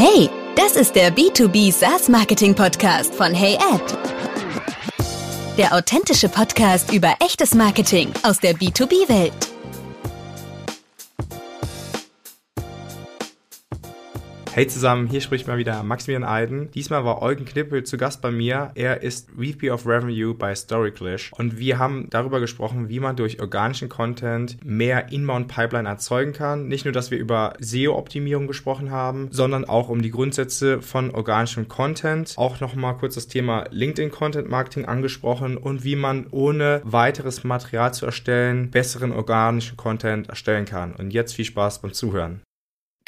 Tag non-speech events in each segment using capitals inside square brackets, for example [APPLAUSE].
Hey, das ist der B2B SaaS Marketing Podcast von Hey. Der authentische Podcast über echtes Marketing aus der B2B-Welt. Hey zusammen, hier spricht mal wieder Maximilian Eiden. Diesmal war Eugen Knippel zu Gast bei mir. Er ist VP of Revenue bei Storyclish und wir haben darüber gesprochen, wie man durch organischen Content mehr Inbound-Pipeline erzeugen kann. Nicht nur, dass wir über SEO-Optimierung gesprochen haben, sondern auch um die Grundsätze von organischem Content. Auch nochmal kurz das Thema LinkedIn-Content-Marketing angesprochen und wie man ohne weiteres Material zu erstellen besseren organischen Content erstellen kann. Und jetzt viel Spaß beim Zuhören.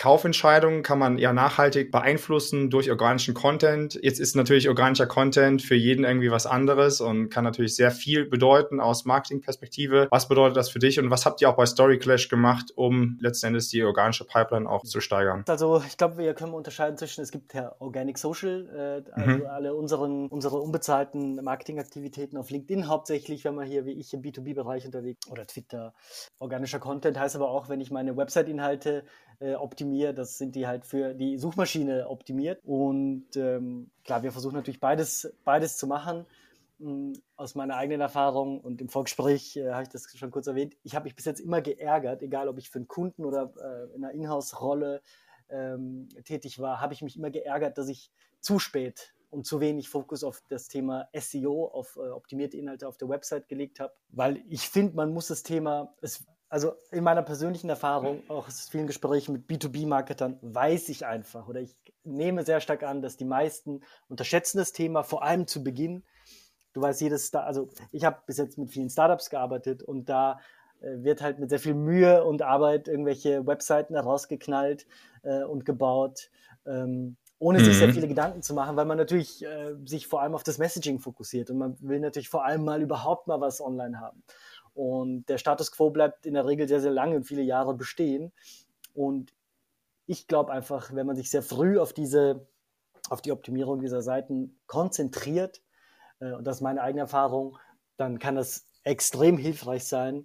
Kaufentscheidungen kann man ja nachhaltig beeinflussen durch organischen Content. Jetzt ist natürlich organischer Content für jeden irgendwie was anderes und kann natürlich sehr viel bedeuten aus Marketingperspektive. Was bedeutet das für dich und was habt ihr auch bei Story Clash gemacht, um letztendlich die organische Pipeline auch zu steigern? Also ich glaube, wir können unterscheiden zwischen, es gibt ja Organic Social, äh, also mhm. alle unseren, unsere unbezahlten Marketingaktivitäten auf LinkedIn hauptsächlich, wenn man hier wie ich im B2B-Bereich unterwegs oder Twitter. Organischer Content heißt aber auch, wenn ich meine Website-Inhalte äh, optimiere. Das sind die halt für die Suchmaschine optimiert. Und ähm, klar, wir versuchen natürlich beides, beides zu machen. Ähm, aus meiner eigenen Erfahrung und im Vorgespräch äh, habe ich das schon kurz erwähnt. Ich habe mich bis jetzt immer geärgert, egal ob ich für einen Kunden oder äh, in einer Inhouse-Rolle ähm, tätig war, habe ich mich immer geärgert, dass ich zu spät und zu wenig Fokus auf das Thema SEO, auf äh, optimierte Inhalte auf der Website gelegt habe, weil ich finde, man muss das Thema, es also in meiner persönlichen Erfahrung, auch aus vielen Gesprächen mit B2B-Marketern, weiß ich einfach oder ich nehme sehr stark an, dass die meisten unterschätzen das Thema, vor allem zu Beginn. Du weißt, jedes, Star also ich habe bis jetzt mit vielen Startups gearbeitet und da äh, wird halt mit sehr viel Mühe und Arbeit irgendwelche Webseiten herausgeknallt äh, und gebaut, ähm, ohne mhm. sich sehr mhm. viele Gedanken zu machen, weil man natürlich äh, sich vor allem auf das Messaging fokussiert und man will natürlich vor allem mal überhaupt mal was online haben. Und der Status quo bleibt in der Regel sehr, sehr lange und viele Jahre bestehen. Und ich glaube einfach, wenn man sich sehr früh auf diese, auf die Optimierung dieser Seiten konzentriert, äh, und das ist meine eigene Erfahrung, dann kann das extrem hilfreich sein.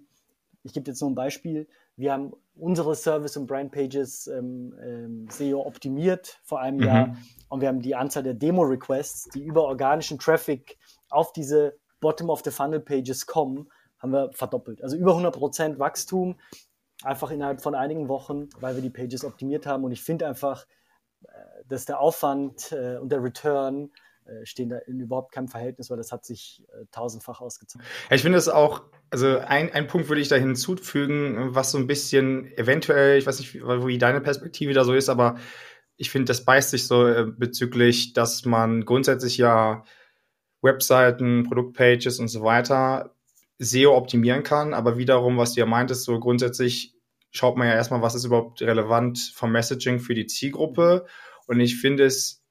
Ich gebe jetzt nur ein Beispiel. Wir haben unsere Service- und Brandpages ähm, ähm, SEO optimiert vor einem mhm. Jahr und wir haben die Anzahl der Demo-Requests, die über organischen Traffic auf diese Bottom-of-the-Funnel-Pages kommen, haben wir verdoppelt. Also über 100% Wachstum, einfach innerhalb von einigen Wochen, weil wir die Pages optimiert haben. Und ich finde einfach, äh, dass der Aufwand äh, und der Return äh, stehen da in überhaupt keinem Verhältnis, weil das hat sich tausendfach ausgezahlt. ich finde es auch, also ein, ein Punkt würde ich da hinzufügen, was so ein bisschen eventuell, ich weiß nicht, wie deine Perspektive da so ist, aber ich finde, das beißt sich so bezüglich, dass man grundsätzlich ja Webseiten, Produktpages und so weiter SEO optimieren kann. Aber wiederum, was du ja meintest, so grundsätzlich schaut man ja erstmal, was ist überhaupt relevant vom Messaging für die Zielgruppe. Und ich finde es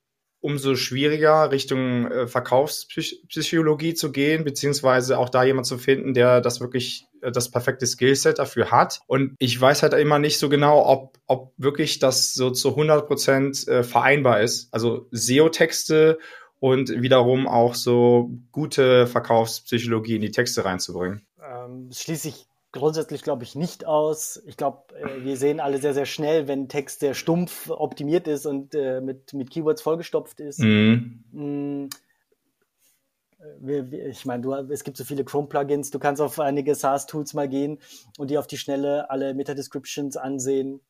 umso schwieriger, Richtung äh, Verkaufspsychologie zu gehen, beziehungsweise auch da jemand zu finden, der das wirklich äh, das perfekte Skillset dafür hat. Und ich weiß halt immer nicht so genau, ob, ob wirklich das so zu 100 Prozent äh, vereinbar ist. Also SEO-Texte und wiederum auch so gute Verkaufspsychologie in die Texte reinzubringen? Ähm, schließe ich grundsätzlich, glaube ich, nicht aus. Ich glaube, äh, wir sehen alle sehr, sehr schnell, wenn Text sehr stumpf optimiert ist und äh, mit, mit Keywords vollgestopft ist. Mhm. Mm, ich meine, es gibt so viele Chrome-Plugins, du kannst auf einige SaaS-Tools mal gehen und die auf die Schnelle alle Meta-Descriptions ansehen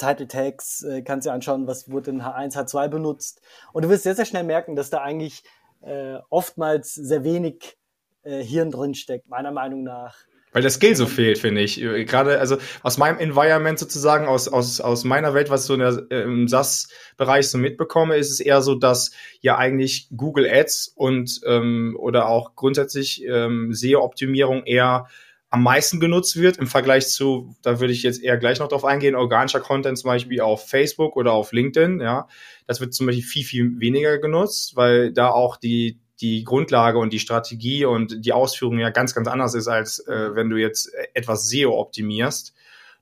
Title Tags, äh, kannst dir anschauen, was wurde in H1, H2 benutzt. Und du wirst sehr, sehr schnell merken, dass da eigentlich äh, oftmals sehr wenig äh, Hirn drin steckt, meiner Meinung nach. Weil der Skill so fehlt, finde ich. Gerade, also aus meinem Environment sozusagen, aus, aus, aus meiner Welt, was so in der, im SAS-Bereich so mitbekomme, ist es eher so, dass ja eigentlich Google Ads und ähm, oder auch grundsätzlich ähm, SEO-Optimierung eher am meisten genutzt wird im Vergleich zu, da würde ich jetzt eher gleich noch drauf eingehen, organischer Content zum Beispiel auf Facebook oder auf LinkedIn, ja. Das wird zum Beispiel viel, viel weniger genutzt, weil da auch die, die Grundlage und die Strategie und die Ausführung ja ganz, ganz anders ist, als äh, wenn du jetzt etwas SEO optimierst.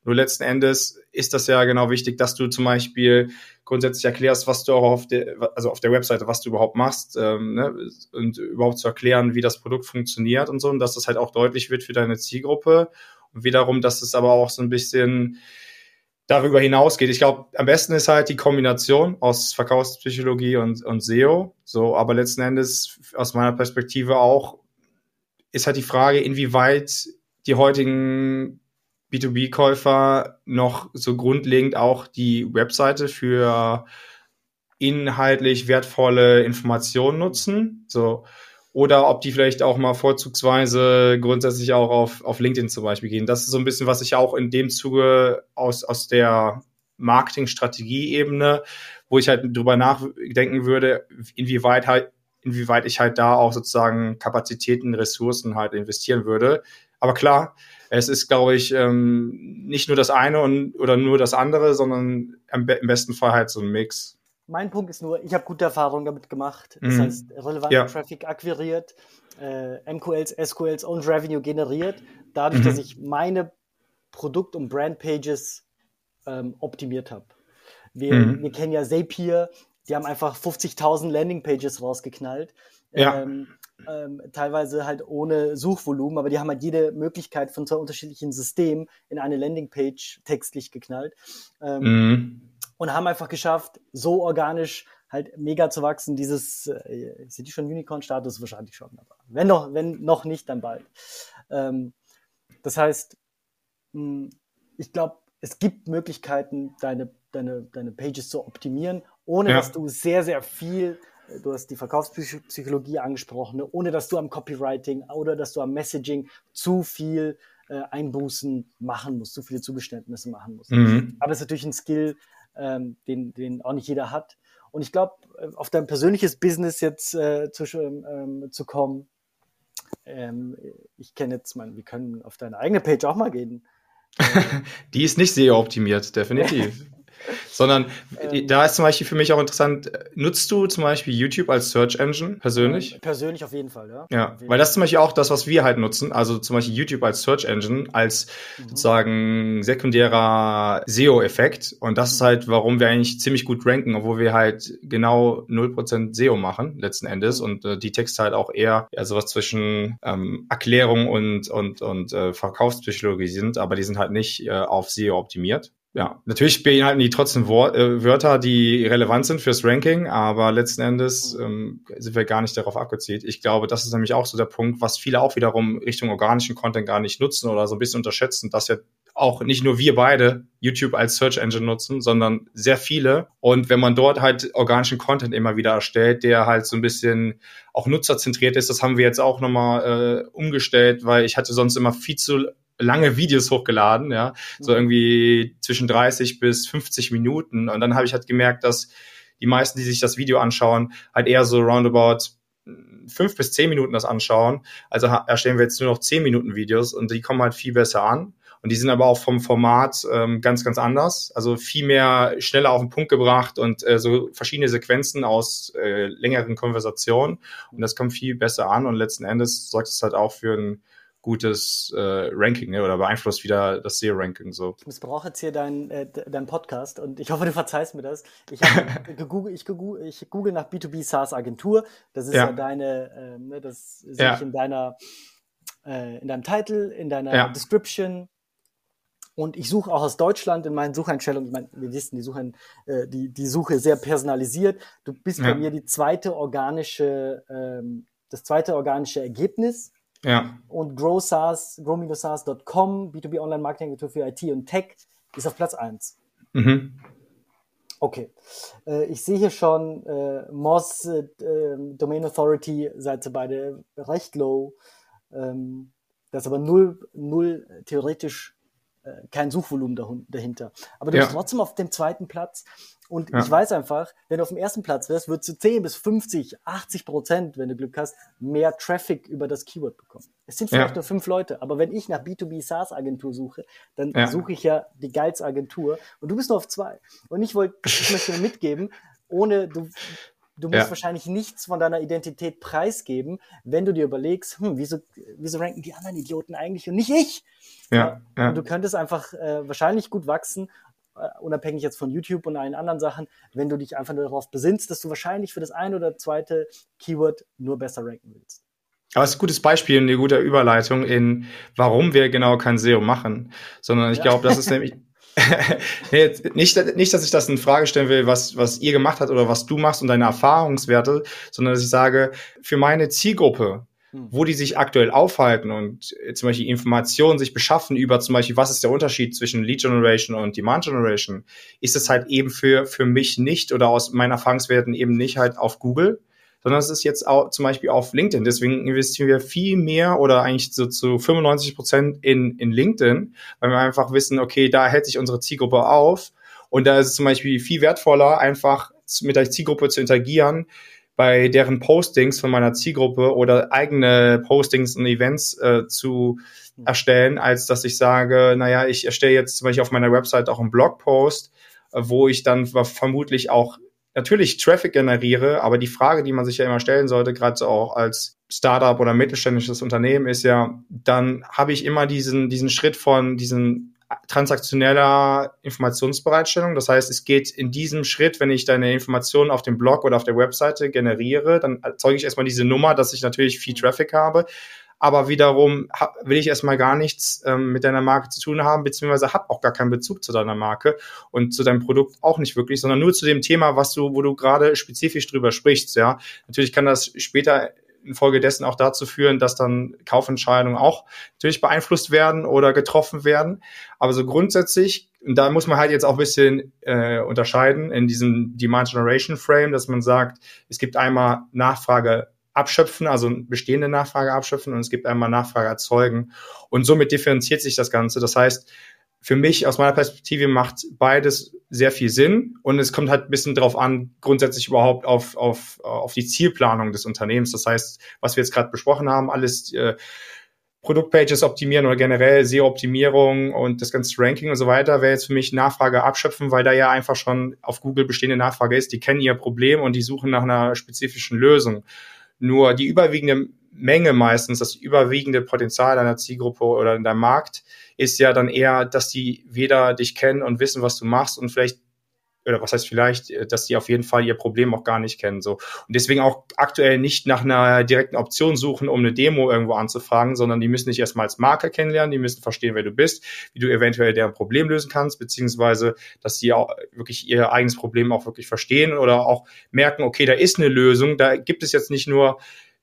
Nur letzten Endes ist das ja genau wichtig, dass du zum Beispiel grundsätzlich erklärst, was du auch auf der, also auf der Webseite, was du überhaupt machst, ähm, ne? und überhaupt zu erklären, wie das Produkt funktioniert und so, und dass das halt auch deutlich wird für deine Zielgruppe. Und wiederum, dass es aber auch so ein bisschen darüber hinausgeht. Ich glaube, am besten ist halt die Kombination aus Verkaufspsychologie und, und SEO. So, aber letzten Endes aus meiner Perspektive auch ist halt die Frage, inwieweit die heutigen B2B-Käufer noch so grundlegend auch die Webseite für inhaltlich wertvolle Informationen nutzen. So, oder ob die vielleicht auch mal vorzugsweise grundsätzlich auch auf, auf LinkedIn zum Beispiel gehen. Das ist so ein bisschen, was ich auch in dem Zuge aus, aus der Marketing-Strategie-Ebene, wo ich halt drüber nachdenken würde, inwieweit halt, inwieweit ich halt da auch sozusagen Kapazitäten, Ressourcen halt investieren würde. Aber klar, es ist, glaube ich, ähm, nicht nur das eine und, oder nur das andere, sondern im, im besten Fall halt so ein Mix. Mein Punkt ist nur, ich habe gute Erfahrungen damit gemacht. Das mhm. heißt, relevanten ja. Traffic akquiriert, äh, MQLs, SQLs und Revenue generiert, dadurch, mhm. dass ich meine Produkt- und Brandpages ähm, optimiert habe. Wir, mhm. wir kennen ja Zapier, die haben einfach 50.000 Landingpages rausgeknallt. Ja. Ähm, ähm, teilweise halt ohne Suchvolumen, aber die haben halt jede Möglichkeit von zwei unterschiedlichen Systemen in eine Landingpage textlich geknallt. Ähm, mhm und haben einfach geschafft, so organisch halt mega zu wachsen. Dieses, äh, sind die schon Unicorn-Status? Wahrscheinlich schon, aber wenn noch, wenn noch nicht, dann bald. Ähm, das heißt, mh, hm, ich glaube, es gibt Möglichkeiten, deine, deine, deine Pages zu optimieren, ohne ja. dass du sehr, sehr viel, du hast die Verkaufspsychologie angesprochen, ohne dass du am Copywriting oder dass du am Messaging zu viel äh, Einbußen machen musst, zu viele Zugeständnisse machen musst. Mhm. Aber es ist natürlich ein Skill, ähm, den, den auch nicht jeder hat. Und ich glaube, äh, auf dein persönliches Business jetzt äh, zu, ähm, zu kommen, ähm, ich kenne jetzt, mein, wir können auf deine eigene Page auch mal gehen. [LAUGHS] Die ist nicht sehr optimiert, definitiv. [LAUGHS] [LAUGHS] Sondern ähm, da ist zum Beispiel für mich auch interessant, nutzt du zum Beispiel YouTube als Search Engine persönlich? Persönlich auf jeden Fall, ja. Ja, weil das ist zum Beispiel auch das, was wir halt nutzen. Also zum Beispiel YouTube als Search Engine, als mhm. sozusagen sekundärer SEO-Effekt. Und das ist halt, warum wir eigentlich ziemlich gut ranken, obwohl wir halt genau 0% SEO machen, letzten Endes. Mhm. Und äh, die Texte halt auch eher ja, sowas zwischen ähm, Erklärung und, und, und äh, Verkaufspsychologie sind, aber die sind halt nicht äh, auf SEO optimiert ja, natürlich beinhalten die trotzdem Wort, äh, Wörter, die relevant sind fürs Ranking, aber letzten Endes ähm, sind wir gar nicht darauf abgezielt. Ich glaube, das ist nämlich auch so der Punkt, was viele auch wiederum Richtung organischen Content gar nicht nutzen oder so ein bisschen unterschätzen, dass ja auch nicht nur wir beide YouTube als Search Engine nutzen, sondern sehr viele. Und wenn man dort halt organischen Content immer wieder erstellt, der halt so ein bisschen auch nutzerzentriert ist, das haben wir jetzt auch nochmal äh, umgestellt, weil ich hatte sonst immer viel zu lange Videos hochgeladen, ja, so mhm. irgendwie zwischen 30 bis 50 Minuten. Und dann habe ich halt gemerkt, dass die meisten, die sich das Video anschauen, halt eher so roundabout fünf bis zehn Minuten das anschauen. Also erstellen wir jetzt nur noch zehn Minuten Videos und die kommen halt viel besser an. Und die sind aber auch vom Format ähm, ganz, ganz anders. Also viel mehr schneller auf den Punkt gebracht und äh, so verschiedene Sequenzen aus äh, längeren Konversationen. Und das kommt viel besser an und letzten Endes sorgt es halt auch für ein gutes äh, Ranking ne? oder beeinflusst wieder das SEO-Ranking so. Ich missbrauche jetzt hier deinen äh, dein Podcast und ich hoffe, du verzeihst mir das. Ich, [LAUGHS] gegoogelt, ich, gegoogelt, ich google nach B2B SaaS Agentur. Das ist ja, ja deine, äh, ne, das sehe ja. ich in deiner, äh, in deinem Titel, in deiner ja. Description. Und ich suche auch aus Deutschland in meinen Sucheinstellungen. Ich meine, wir wissen, die Suche, äh, die, die Suche sehr personalisiert. Du bist bei mir die zweite organische, ähm, das zweite organische Ergebnis ja. Und GrowSaaS, grow-saas.com, B2B Online Marketing Agentur für IT und Tech, ist auf Platz 1. Mhm. Okay. Äh, ich sehe hier schon, äh, Moz, äh, Domain Authority, seid ihr beide recht low. Ähm, das ist aber null, null theoretisch äh, kein Suchvolumen dahinter. Aber du ja. bist trotzdem auf dem zweiten Platz. Und ja. ich weiß einfach, wenn du auf dem ersten Platz wärst, würdest du 10 bis 50, 80 Prozent, wenn du Glück hast, mehr Traffic über das Keyword bekommen. Es sind vielleicht ja. nur fünf Leute, aber wenn ich nach B2B SaaS Agentur suche, dann ja. suche ich ja die geilste Agentur und du bist nur auf zwei. Und ich wollte, ich möchte dir mitgeben, ohne du, du musst wahrscheinlich nichts von deiner Identität preisgeben, wenn du dir überlegst, hm, wieso, wieso ranken die anderen Idioten eigentlich und nicht ich? Ja, ja. Und du könntest einfach äh, wahrscheinlich gut wachsen unabhängig jetzt von YouTube und allen anderen Sachen, wenn du dich einfach nur darauf besinnst, dass du wahrscheinlich für das eine oder zweite Keyword nur besser ranken willst. Aber es ist ein gutes Beispiel und eine gute Überleitung in, warum wir genau kein SEO machen, sondern ich ja. glaube, das ist nämlich, [LAUGHS] nee, nicht, nicht, dass ich das in Frage stellen will, was, was ihr gemacht habt oder was du machst und deine Erfahrungswerte, sondern dass ich sage, für meine Zielgruppe. Wo die sich aktuell aufhalten und zum Beispiel Informationen sich beschaffen über zum Beispiel, was ist der Unterschied zwischen Lead Generation und Demand Generation, ist es halt eben für, für mich nicht oder aus meinen Erfahrungswerten eben nicht halt auf Google, sondern es ist jetzt auch zum Beispiel auf LinkedIn. Deswegen investieren wir viel mehr oder eigentlich so zu 95 Prozent in, in LinkedIn, weil wir einfach wissen, okay, da hält sich unsere Zielgruppe auf. Und da ist es zum Beispiel viel wertvoller, einfach mit der Zielgruppe zu interagieren, bei deren Postings von meiner Zielgruppe oder eigene Postings und Events äh, zu erstellen, als dass ich sage, naja, ich erstelle jetzt zum Beispiel auf meiner Website auch einen Blogpost, äh, wo ich dann vermutlich auch natürlich Traffic generiere, aber die Frage, die man sich ja immer stellen sollte, gerade so auch als Startup oder mittelständisches Unternehmen, ist ja, dann habe ich immer diesen, diesen Schritt von diesen transaktioneller Informationsbereitstellung. Das heißt, es geht in diesem Schritt, wenn ich deine Informationen auf dem Blog oder auf der Webseite generiere, dann erzeuge ich erstmal diese Nummer, dass ich natürlich viel Traffic habe aber wiederum will ich erstmal gar nichts ähm, mit deiner Marke zu tun haben, beziehungsweise habe auch gar keinen Bezug zu deiner Marke und zu deinem Produkt auch nicht wirklich, sondern nur zu dem Thema, was du, wo du gerade spezifisch drüber sprichst. Ja, natürlich kann das später infolgedessen auch dazu führen, dass dann Kaufentscheidungen auch natürlich beeinflusst werden oder getroffen werden. Aber so grundsätzlich, und da muss man halt jetzt auch ein bisschen äh, unterscheiden in diesem Demand Generation Frame, dass man sagt, es gibt einmal Nachfrage abschöpfen, also bestehende Nachfrage abschöpfen und es gibt einmal Nachfrage erzeugen. Und somit differenziert sich das Ganze. Das heißt, für mich aus meiner Perspektive macht beides sehr viel Sinn und es kommt halt ein bisschen drauf an, grundsätzlich überhaupt auf, auf, auf die Zielplanung des Unternehmens. Das heißt, was wir jetzt gerade besprochen haben, alles äh, Produktpages optimieren oder generell SEO-Optimierung und das ganze Ranking und so weiter wäre jetzt für mich Nachfrage abschöpfen, weil da ja einfach schon auf Google bestehende Nachfrage ist. Die kennen ihr Problem und die suchen nach einer spezifischen Lösung. Nur die überwiegende Menge meistens, das überwiegende Potenzial deiner Zielgruppe oder in deinem Markt ist ja dann eher, dass die weder dich kennen und wissen, was du machst und vielleicht oder was heißt vielleicht, äh, dass die auf jeden Fall ihr Problem auch gar nicht kennen. So. Und deswegen auch aktuell nicht nach einer direkten Option suchen, um eine Demo irgendwo anzufragen, sondern die müssen dich erstmal als Marke kennenlernen, die müssen verstehen, wer du bist, wie du eventuell deren Problem lösen kannst, beziehungsweise, dass sie auch wirklich ihr eigenes Problem auch wirklich verstehen oder auch merken, okay, da ist eine Lösung, da gibt es jetzt nicht nur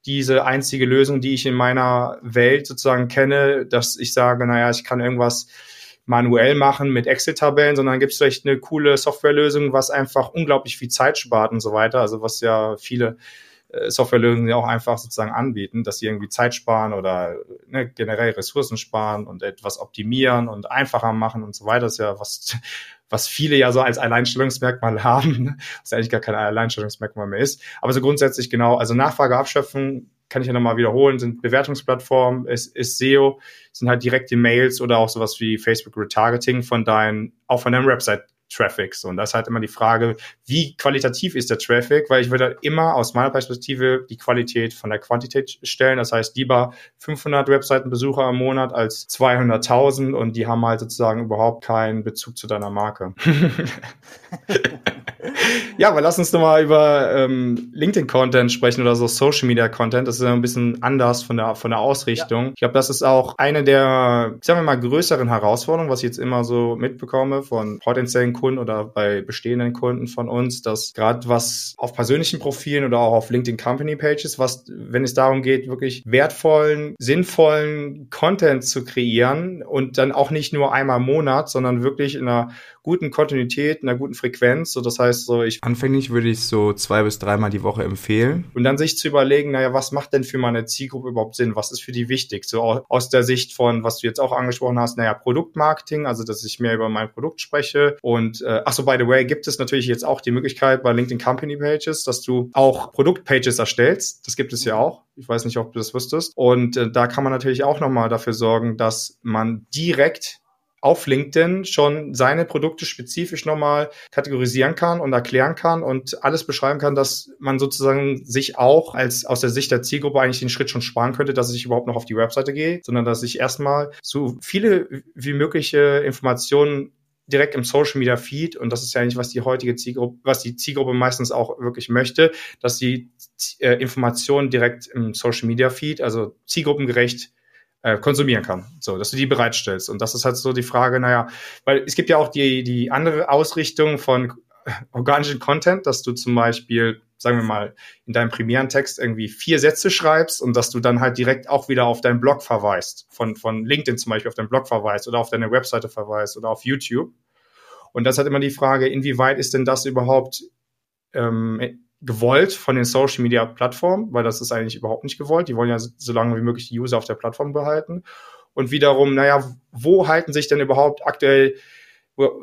diese einzige Lösung, die ich in meiner Welt sozusagen kenne, dass ich sage, naja, ich kann irgendwas manuell machen mit Excel-Tabellen, sondern gibt es vielleicht eine coole Softwarelösung, was einfach unglaublich viel Zeit spart und so weiter. Also was ja viele äh, Softwarelösungen ja auch einfach sozusagen anbieten, dass sie irgendwie Zeit sparen oder ne, generell Ressourcen sparen und etwas optimieren und einfacher machen und so weiter. Das ist ja was, was viele ja so als Alleinstellungsmerkmal [LAUGHS] haben, ne? was eigentlich gar kein Alleinstellungsmerkmal mehr ist. Aber so grundsätzlich genau, also Nachfrage abschöpfen, kann ich ja nochmal wiederholen, sind Bewertungsplattformen, ist, ist SEO, sind halt direkte Mails oder auch sowas wie Facebook Retargeting von deinen, auch von deinem Website Traffic. So, und das ist halt immer die Frage, wie qualitativ ist der Traffic? Weil ich würde immer aus meiner Perspektive die Qualität von der Quantität stellen. Das heißt, lieber 500 Webseitenbesucher im Monat als 200.000 und die haben halt sozusagen überhaupt keinen Bezug zu deiner Marke. [LAUGHS] [LAUGHS] ja, aber lass uns nochmal über ähm, LinkedIn-Content sprechen oder so Social-Media-Content. Das ist ja ein bisschen anders von der, von der Ausrichtung. Ja. Ich glaube, das ist auch eine der, sagen wir mal, größeren Herausforderungen, was ich jetzt immer so mitbekomme von potenziellen Kunden oder bei bestehenden Kunden von uns, dass gerade was auf persönlichen Profilen oder auch auf LinkedIn Company Pages, was, wenn es darum geht, wirklich wertvollen, sinnvollen Content zu kreieren und dann auch nicht nur einmal im Monat, sondern wirklich in einer guten Kontinuität, einer guten Frequenz. So, das heißt, so ich anfänglich würde ich so zwei bis dreimal die Woche empfehlen. Und dann sich zu überlegen, naja, was macht denn für meine Zielgruppe überhaupt Sinn? Was ist für die wichtig? So aus der Sicht von, was du jetzt auch angesprochen hast, naja, Produktmarketing, also dass ich mehr über mein Produkt spreche. Und äh, ach so, by the way, gibt es natürlich jetzt auch die Möglichkeit bei LinkedIn Company Pages, dass du auch Produktpages erstellst. Das gibt es ja auch. Ich weiß nicht, ob du das wüsstest. Und äh, da kann man natürlich auch nochmal dafür sorgen, dass man direkt auf LinkedIn schon seine Produkte spezifisch nochmal kategorisieren kann und erklären kann und alles beschreiben kann, dass man sozusagen sich auch als aus der Sicht der Zielgruppe eigentlich den Schritt schon sparen könnte, dass ich überhaupt noch auf die Webseite gehe, sondern dass ich erstmal so viele wie mögliche Informationen direkt im Social Media Feed und das ist ja eigentlich was die heutige Zielgruppe, was die Zielgruppe meistens auch wirklich möchte, dass die äh, Informationen direkt im Social Media Feed, also zielgruppengerecht äh, konsumieren kann. So, dass du die bereitstellst. Und das ist halt so die Frage, naja, weil es gibt ja auch die, die andere Ausrichtung von [LAUGHS] organischen Content, dass du zum Beispiel, sagen wir mal, in deinem primären Text irgendwie vier Sätze schreibst und dass du dann halt direkt auch wieder auf deinen Blog verweist, von, von LinkedIn zum Beispiel auf deinen Blog verweist oder auf deine Webseite verweist oder auf YouTube. Und das hat immer die Frage, inwieweit ist denn das überhaupt ähm, gewollt von den Social Media Plattformen, weil das ist eigentlich überhaupt nicht gewollt. Die wollen ja so lange wie möglich die User auf der Plattform behalten. Und wiederum, naja, wo halten sich denn überhaupt aktuell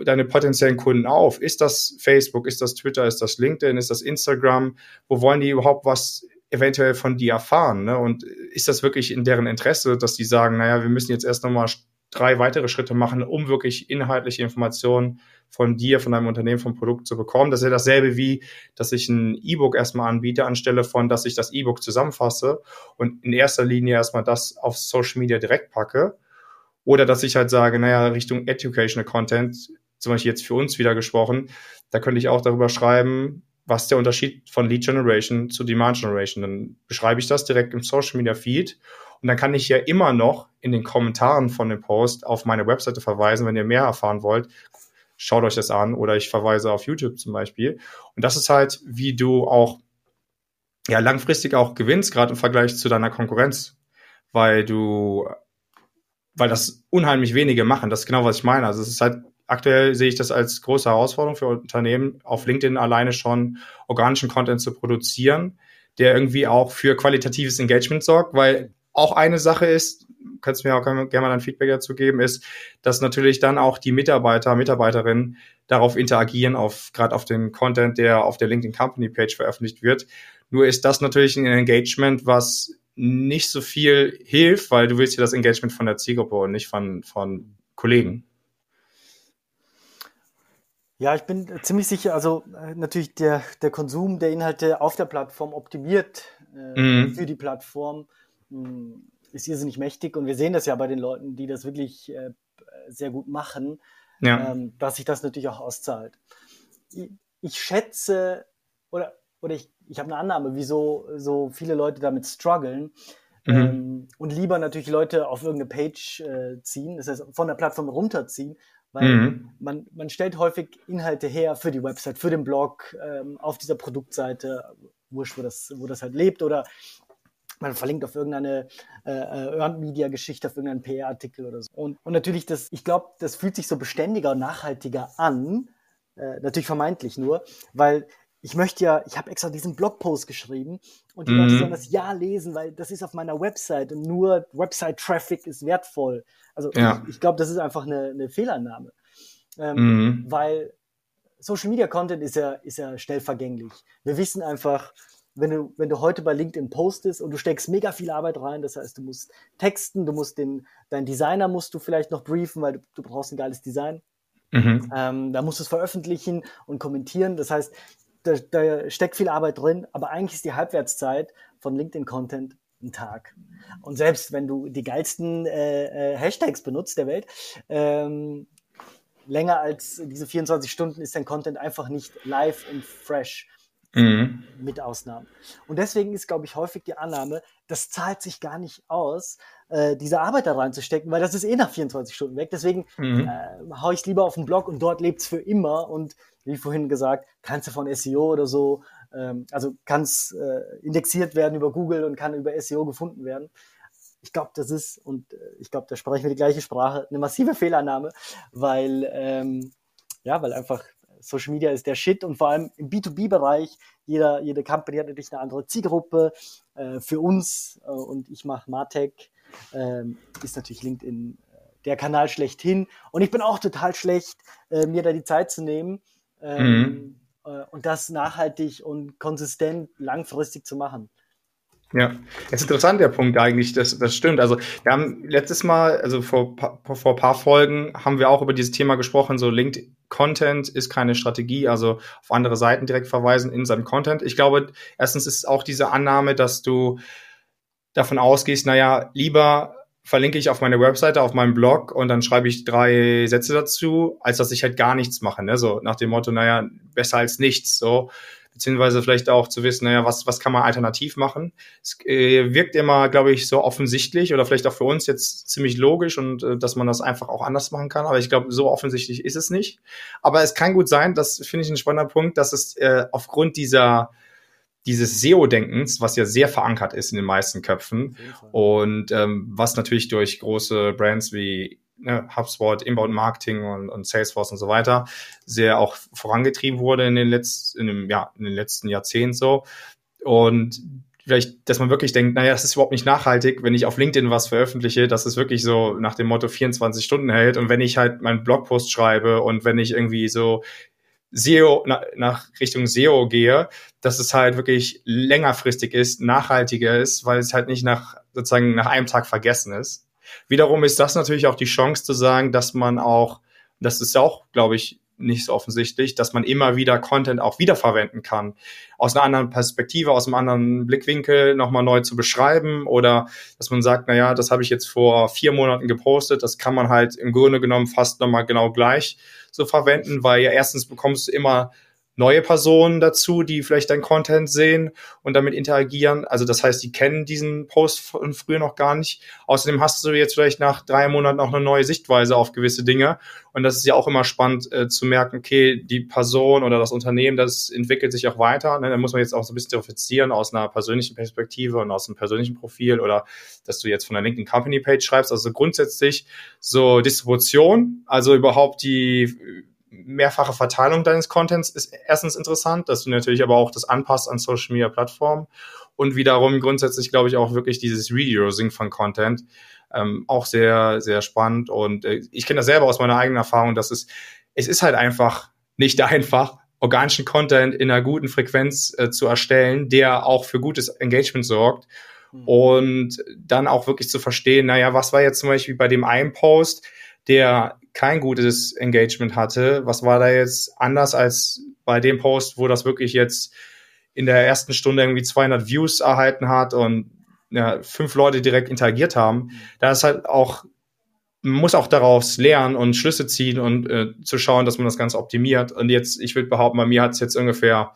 deine potenziellen Kunden auf? Ist das Facebook, ist das Twitter, ist das LinkedIn, ist das Instagram? Wo wollen die überhaupt was eventuell von dir erfahren? Ne? Und ist das wirklich in deren Interesse, dass die sagen, naja, wir müssen jetzt erst nochmal drei weitere Schritte machen, um wirklich inhaltliche Informationen von dir, von deinem Unternehmen, vom Produkt zu bekommen. Das ist ja dasselbe wie, dass ich ein E-Book erstmal anbiete, anstelle von, dass ich das E-Book zusammenfasse und in erster Linie erstmal das auf Social Media direkt packe. Oder dass ich halt sage, naja, Richtung Educational Content, zum Beispiel jetzt für uns wieder gesprochen, da könnte ich auch darüber schreiben, was der Unterschied von Lead Generation zu Demand Generation. Dann beschreibe ich das direkt im Social Media Feed und dann kann ich ja immer noch in den Kommentaren von dem Post auf meine Webseite verweisen, wenn ihr mehr erfahren wollt. Schaut euch das an oder ich verweise auf YouTube zum Beispiel. Und das ist halt, wie du auch ja langfristig auch gewinnst, gerade im Vergleich zu deiner Konkurrenz, weil du, weil das unheimlich wenige machen. Das ist genau, was ich meine. Also es ist halt aktuell sehe ich das als große Herausforderung für Unternehmen, auf LinkedIn alleine schon organischen Content zu produzieren, der irgendwie auch für qualitatives Engagement sorgt, weil auch eine Sache ist, kannst du mir auch gerne mal ein Feedback dazu geben, ist, dass natürlich dann auch die Mitarbeiter, Mitarbeiterinnen darauf interagieren, auf gerade auf den Content, der auf der LinkedIn Company Page veröffentlicht wird. Nur ist das natürlich ein Engagement, was nicht so viel hilft, weil du willst ja das Engagement von der Zielgruppe und nicht von, von Kollegen. Ja, ich bin ziemlich sicher, also äh, natürlich der, der Konsum der Inhalte auf der Plattform optimiert äh, mhm. für die Plattform ist irrsinnig mächtig und wir sehen das ja bei den Leuten, die das wirklich äh, sehr gut machen, ja. ähm, dass sich das natürlich auch auszahlt. Ich, ich schätze oder, oder ich, ich habe eine Annahme, wieso so viele Leute damit strugglen. Mhm. Ähm, und lieber natürlich Leute auf irgendeine Page äh, ziehen, das heißt von der Plattform runterziehen, weil mhm. man, man stellt häufig Inhalte her für die Website, für den Blog, ähm, auf dieser Produktseite, wurscht, wo das, wo das halt lebt, oder man verlinkt auf irgendeine äh, äh, Earned Media Geschichte, auf irgendeinen PR-Artikel oder so. Und, und natürlich, das, ich glaube, das fühlt sich so beständiger und nachhaltiger an, äh, natürlich vermeintlich nur, weil ich möchte ja, ich habe extra diesen Blogpost geschrieben und die mhm. Leute sollen das ja lesen, weil das ist auf meiner Website und nur Website-Traffic ist wertvoll. Also ja. ich, ich glaube, das ist einfach eine, eine Fehlannahme. Ähm, mhm. Weil Social Media Content ist ja, ist ja schnell vergänglich. Wir wissen einfach, wenn du, wenn du heute bei LinkedIn postest und du steckst mega viel Arbeit rein, das heißt, du musst texten, du musst den, deinen Designer musst du vielleicht noch briefen, weil du, du brauchst ein geiles Design. Mhm. Ähm, da musst du es veröffentlichen und kommentieren. Das heißt, da, da steckt viel Arbeit drin, aber eigentlich ist die Halbwertszeit von LinkedIn-Content ein Tag. Und selbst wenn du die geilsten äh, äh, Hashtags benutzt der Welt, ähm, länger als diese 24 Stunden ist dein Content einfach nicht live und fresh. Mhm. Mit Ausnahmen. Und deswegen ist, glaube ich, häufig die Annahme, das zahlt sich gar nicht aus, äh, diese Arbeit da reinzustecken, weil das ist eh nach 24 Stunden weg. Deswegen mhm. äh, hau ich lieber auf den Blog und dort lebt's für immer. Und wie vorhin gesagt, kannst du von SEO oder so, ähm, also kann's äh, indexiert werden über Google und kann über SEO gefunden werden. Ich glaube, das ist, und äh, ich glaube, da sprechen wir die gleiche Sprache, eine massive Fehlannahme, weil, ähm, ja, weil einfach Social Media ist der Shit und vor allem im B2B-Bereich, jeder, jede Company hat natürlich eine andere Zielgruppe. Äh, für uns, äh, und ich mache Martech, äh, ist natürlich LinkedIn äh, der Kanal schlechthin. Und ich bin auch total schlecht, äh, mir da die Zeit zu nehmen ähm, mhm. Äh, und das nachhaltig und konsistent langfristig zu machen. Ja, es ist interessant, der Punkt eigentlich, das, das stimmt. Also wir haben letztes Mal, also vor, vor paar Folgen, haben wir auch über dieses Thema gesprochen, so Linked Content ist keine Strategie, also auf andere Seiten direkt verweisen in seinem Content. Ich glaube, erstens ist auch diese Annahme, dass du davon ausgehst, naja, lieber verlinke ich auf meine Webseite, auf meinem Blog und dann schreibe ich drei Sätze dazu, als dass ich halt gar nichts mache. Ne? So nach dem Motto, naja, besser als nichts. So beziehungsweise vielleicht auch zu wissen, naja, was, was kann man alternativ machen. Es äh, wirkt immer, glaube ich, so offensichtlich oder vielleicht auch für uns jetzt ziemlich logisch und äh, dass man das einfach auch anders machen kann. Aber ich glaube, so offensichtlich ist es nicht. Aber es kann gut sein, das finde ich ein spannender Punkt, dass es äh, aufgrund dieser dieses SEO-Denkens, was ja sehr verankert ist in den meisten Köpfen und ähm, was natürlich durch große Brands wie ne, HubSpot, Inbound Marketing und, und Salesforce und so weiter sehr auch vorangetrieben wurde in den letzten, in dem, ja, in den letzten Jahrzehnten so. Und vielleicht, dass man wirklich denkt, naja, das ist überhaupt nicht nachhaltig, wenn ich auf LinkedIn was veröffentliche, dass es wirklich so nach dem Motto 24 Stunden hält und wenn ich halt meinen Blogpost schreibe und wenn ich irgendwie so SEO, na, nach Richtung SEO gehe, dass es halt wirklich längerfristig ist, nachhaltiger ist, weil es halt nicht nach sozusagen nach einem Tag vergessen ist. Wiederum ist das natürlich auch die Chance zu sagen, dass man auch, das ist auch, glaube ich, nicht so offensichtlich, dass man immer wieder Content auch wiederverwenden kann. Aus einer anderen Perspektive, aus einem anderen Blickwinkel nochmal neu zu beschreiben oder dass man sagt, na ja, das habe ich jetzt vor vier Monaten gepostet, das kann man halt im Grunde genommen fast nochmal genau gleich so verwenden, weil ja erstens bekommst du immer neue Personen dazu, die vielleicht dein Content sehen und damit interagieren. Also das heißt, die kennen diesen Post von früher noch gar nicht. Außerdem hast du jetzt vielleicht nach drei Monaten auch eine neue Sichtweise auf gewisse Dinge. Und das ist ja auch immer spannend äh, zu merken, okay, die Person oder das Unternehmen, das entwickelt sich auch weiter. Ne? Da muss man jetzt auch so ein bisschen differenzieren aus einer persönlichen Perspektive und aus einem persönlichen Profil oder dass du jetzt von der LinkedIn Company Page schreibst. Also grundsätzlich so Distribution, also überhaupt die mehrfache Verteilung deines Contents ist erstens interessant, dass du natürlich aber auch das anpasst an Social Media Plattformen und wiederum grundsätzlich glaube ich auch wirklich dieses Reusing von Content ähm, auch sehr sehr spannend und äh, ich kenne das selber aus meiner eigenen Erfahrung, dass es es ist halt einfach nicht einfach organischen Content in einer guten Frequenz äh, zu erstellen, der auch für gutes Engagement sorgt mhm. und dann auch wirklich zu verstehen, naja, was war jetzt zum Beispiel bei dem einen Post, der kein gutes Engagement hatte. Was war da jetzt anders als bei dem Post, wo das wirklich jetzt in der ersten Stunde irgendwie 200 Views erhalten hat und ja, fünf Leute direkt interagiert haben? Da ist halt auch, man muss auch daraus lernen und Schlüsse ziehen und äh, zu schauen, dass man das Ganze optimiert. Und jetzt, ich würde behaupten, bei mir hat es jetzt ungefähr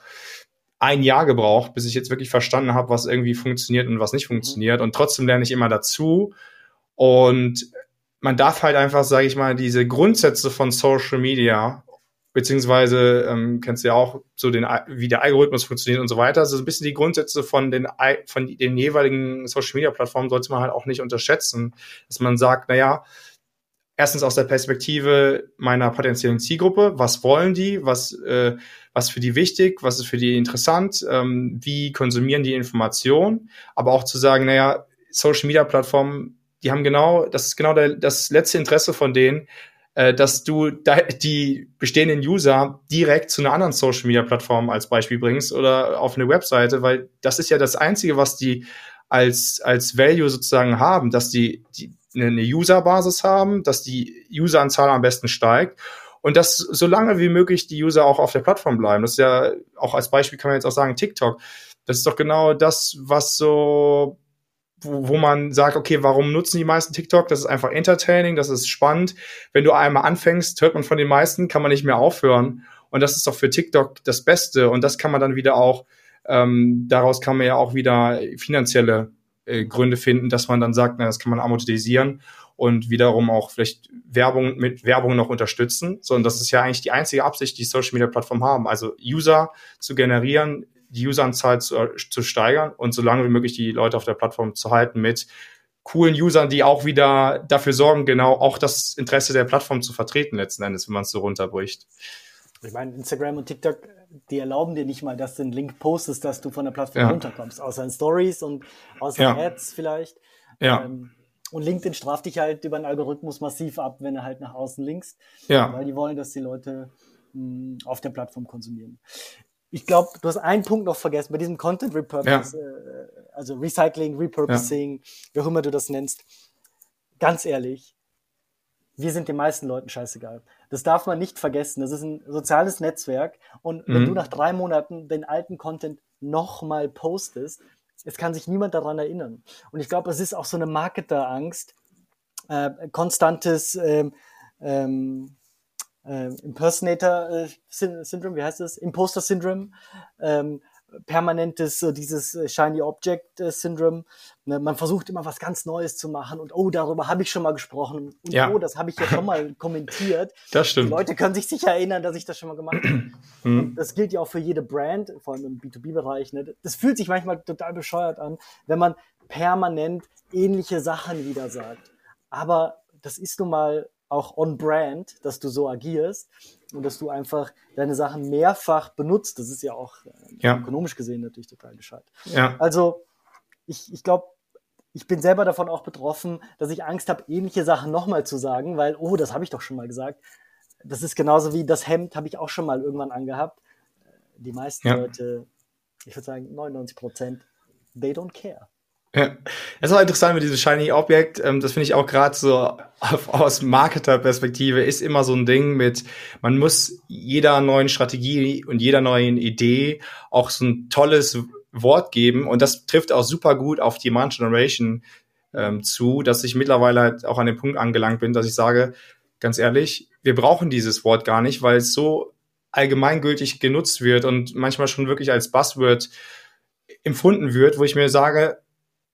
ein Jahr gebraucht, bis ich jetzt wirklich verstanden habe, was irgendwie funktioniert und was nicht funktioniert. Und trotzdem lerne ich immer dazu. Und man darf halt einfach, sage ich mal, diese Grundsätze von Social Media, beziehungsweise ähm, kennst du ja auch so den, wie der Algorithmus funktioniert und so weiter. Also so ein bisschen die Grundsätze von den von den jeweiligen Social Media Plattformen sollte man halt auch nicht unterschätzen, dass man sagt, naja, erstens aus der Perspektive meiner potenziellen Zielgruppe, was wollen die, was äh, was für die wichtig, was ist für die interessant, ähm, wie konsumieren die Information, aber auch zu sagen, naja, Social Media Plattformen die haben genau, das ist genau der, das letzte Interesse von denen, äh, dass du da, die bestehenden User direkt zu einer anderen Social Media Plattform als Beispiel bringst oder auf eine Webseite, weil das ist ja das einzige, was die als, als Value sozusagen haben, dass die, die eine User-Basis haben, dass die Useranzahl am besten steigt und dass so lange wie möglich die User auch auf der Plattform bleiben. Das ist ja auch als Beispiel kann man jetzt auch sagen, TikTok. Das ist doch genau das, was so wo, wo man sagt, okay, warum nutzen die meisten TikTok? Das ist einfach entertaining, das ist spannend. Wenn du einmal anfängst, hört man von den meisten, kann man nicht mehr aufhören. Und das ist doch für TikTok das Beste. Und das kann man dann wieder auch, ähm, daraus kann man ja auch wieder finanzielle äh, Gründe finden, dass man dann sagt, na, das kann man amortisieren und wiederum auch vielleicht Werbung mit Werbung noch unterstützen. So, und das ist ja eigentlich die einzige Absicht, die Social Media Plattformen haben. Also User zu generieren, die Useranzahl zu, zu steigern und so lange wie möglich die Leute auf der Plattform zu halten mit coolen Usern, die auch wieder dafür sorgen, genau auch das Interesse der Plattform zu vertreten letzten Endes, wenn man es so runterbricht. Ich meine, Instagram und TikTok, die erlauben dir nicht mal, dass du einen Link postest, dass du von der Plattform ja. runterkommst, außer in Stories und außer ja. Ads vielleicht. Ja. Ähm, und LinkedIn straft dich halt über den Algorithmus massiv ab, wenn du halt nach außen linkst. Ja. Weil die wollen, dass die Leute mh, auf der Plattform konsumieren ich glaube, du hast einen Punkt noch vergessen bei diesem Content Repurpose, ja. äh, also Recycling, Repurposing, ja. wie auch immer du das nennst. Ganz ehrlich, wir sind den meisten Leuten scheißegal. Das darf man nicht vergessen. Das ist ein soziales Netzwerk. Und wenn mhm. du nach drei Monaten den alten Content nochmal postest, es kann sich niemand daran erinnern. Und ich glaube, es ist auch so eine Marketerangst, äh, konstantes ähm, ähm, äh, Impersonator äh, Syndrome, wie heißt das? Imposter Syndrome. Ähm, permanentes so dieses äh, Shiny Object äh, Syndrome. Ne, man versucht immer was ganz Neues zu machen und oh, darüber habe ich schon mal gesprochen und ja. oh, das habe ich ja schon mal [LAUGHS] kommentiert. Das stimmt. Die Leute können sich sicher erinnern, dass ich das schon mal gemacht habe. [CLEARS THROAT] Mhm. Das gilt ja auch für jede Brand, vor allem im B2B-Bereich. Ne? Das fühlt sich manchmal total bescheuert an, wenn man permanent ähnliche Sachen wieder sagt. Aber das ist nun mal auch on brand, dass du so agierst und dass du einfach deine Sachen mehrfach benutzt. Das ist ja auch äh, ja. ökonomisch gesehen natürlich total gescheit. Ja. Also ich, ich glaube, ich bin selber davon auch betroffen, dass ich Angst habe, ähnliche Sachen nochmal zu sagen, weil, oh, das habe ich doch schon mal gesagt. Das ist genauso wie das Hemd habe ich auch schon mal irgendwann angehabt. Die meisten ja. Leute, ich würde sagen 99 Prozent, they don't care. Ja. Das ist auch interessant mit diesem Shiny Object. Ähm, das finde ich auch gerade so aus Marketer-Perspektive ist immer so ein Ding mit, man muss jeder neuen Strategie und jeder neuen Idee auch so ein tolles Wort geben. Und das trifft auch super gut auf Demand Generation ähm, zu, dass ich mittlerweile halt auch an den Punkt angelangt bin, dass ich sage, ganz ehrlich, wir brauchen dieses Wort gar nicht, weil es so allgemeingültig genutzt wird und manchmal schon wirklich als Buzzword empfunden wird, wo ich mir sage,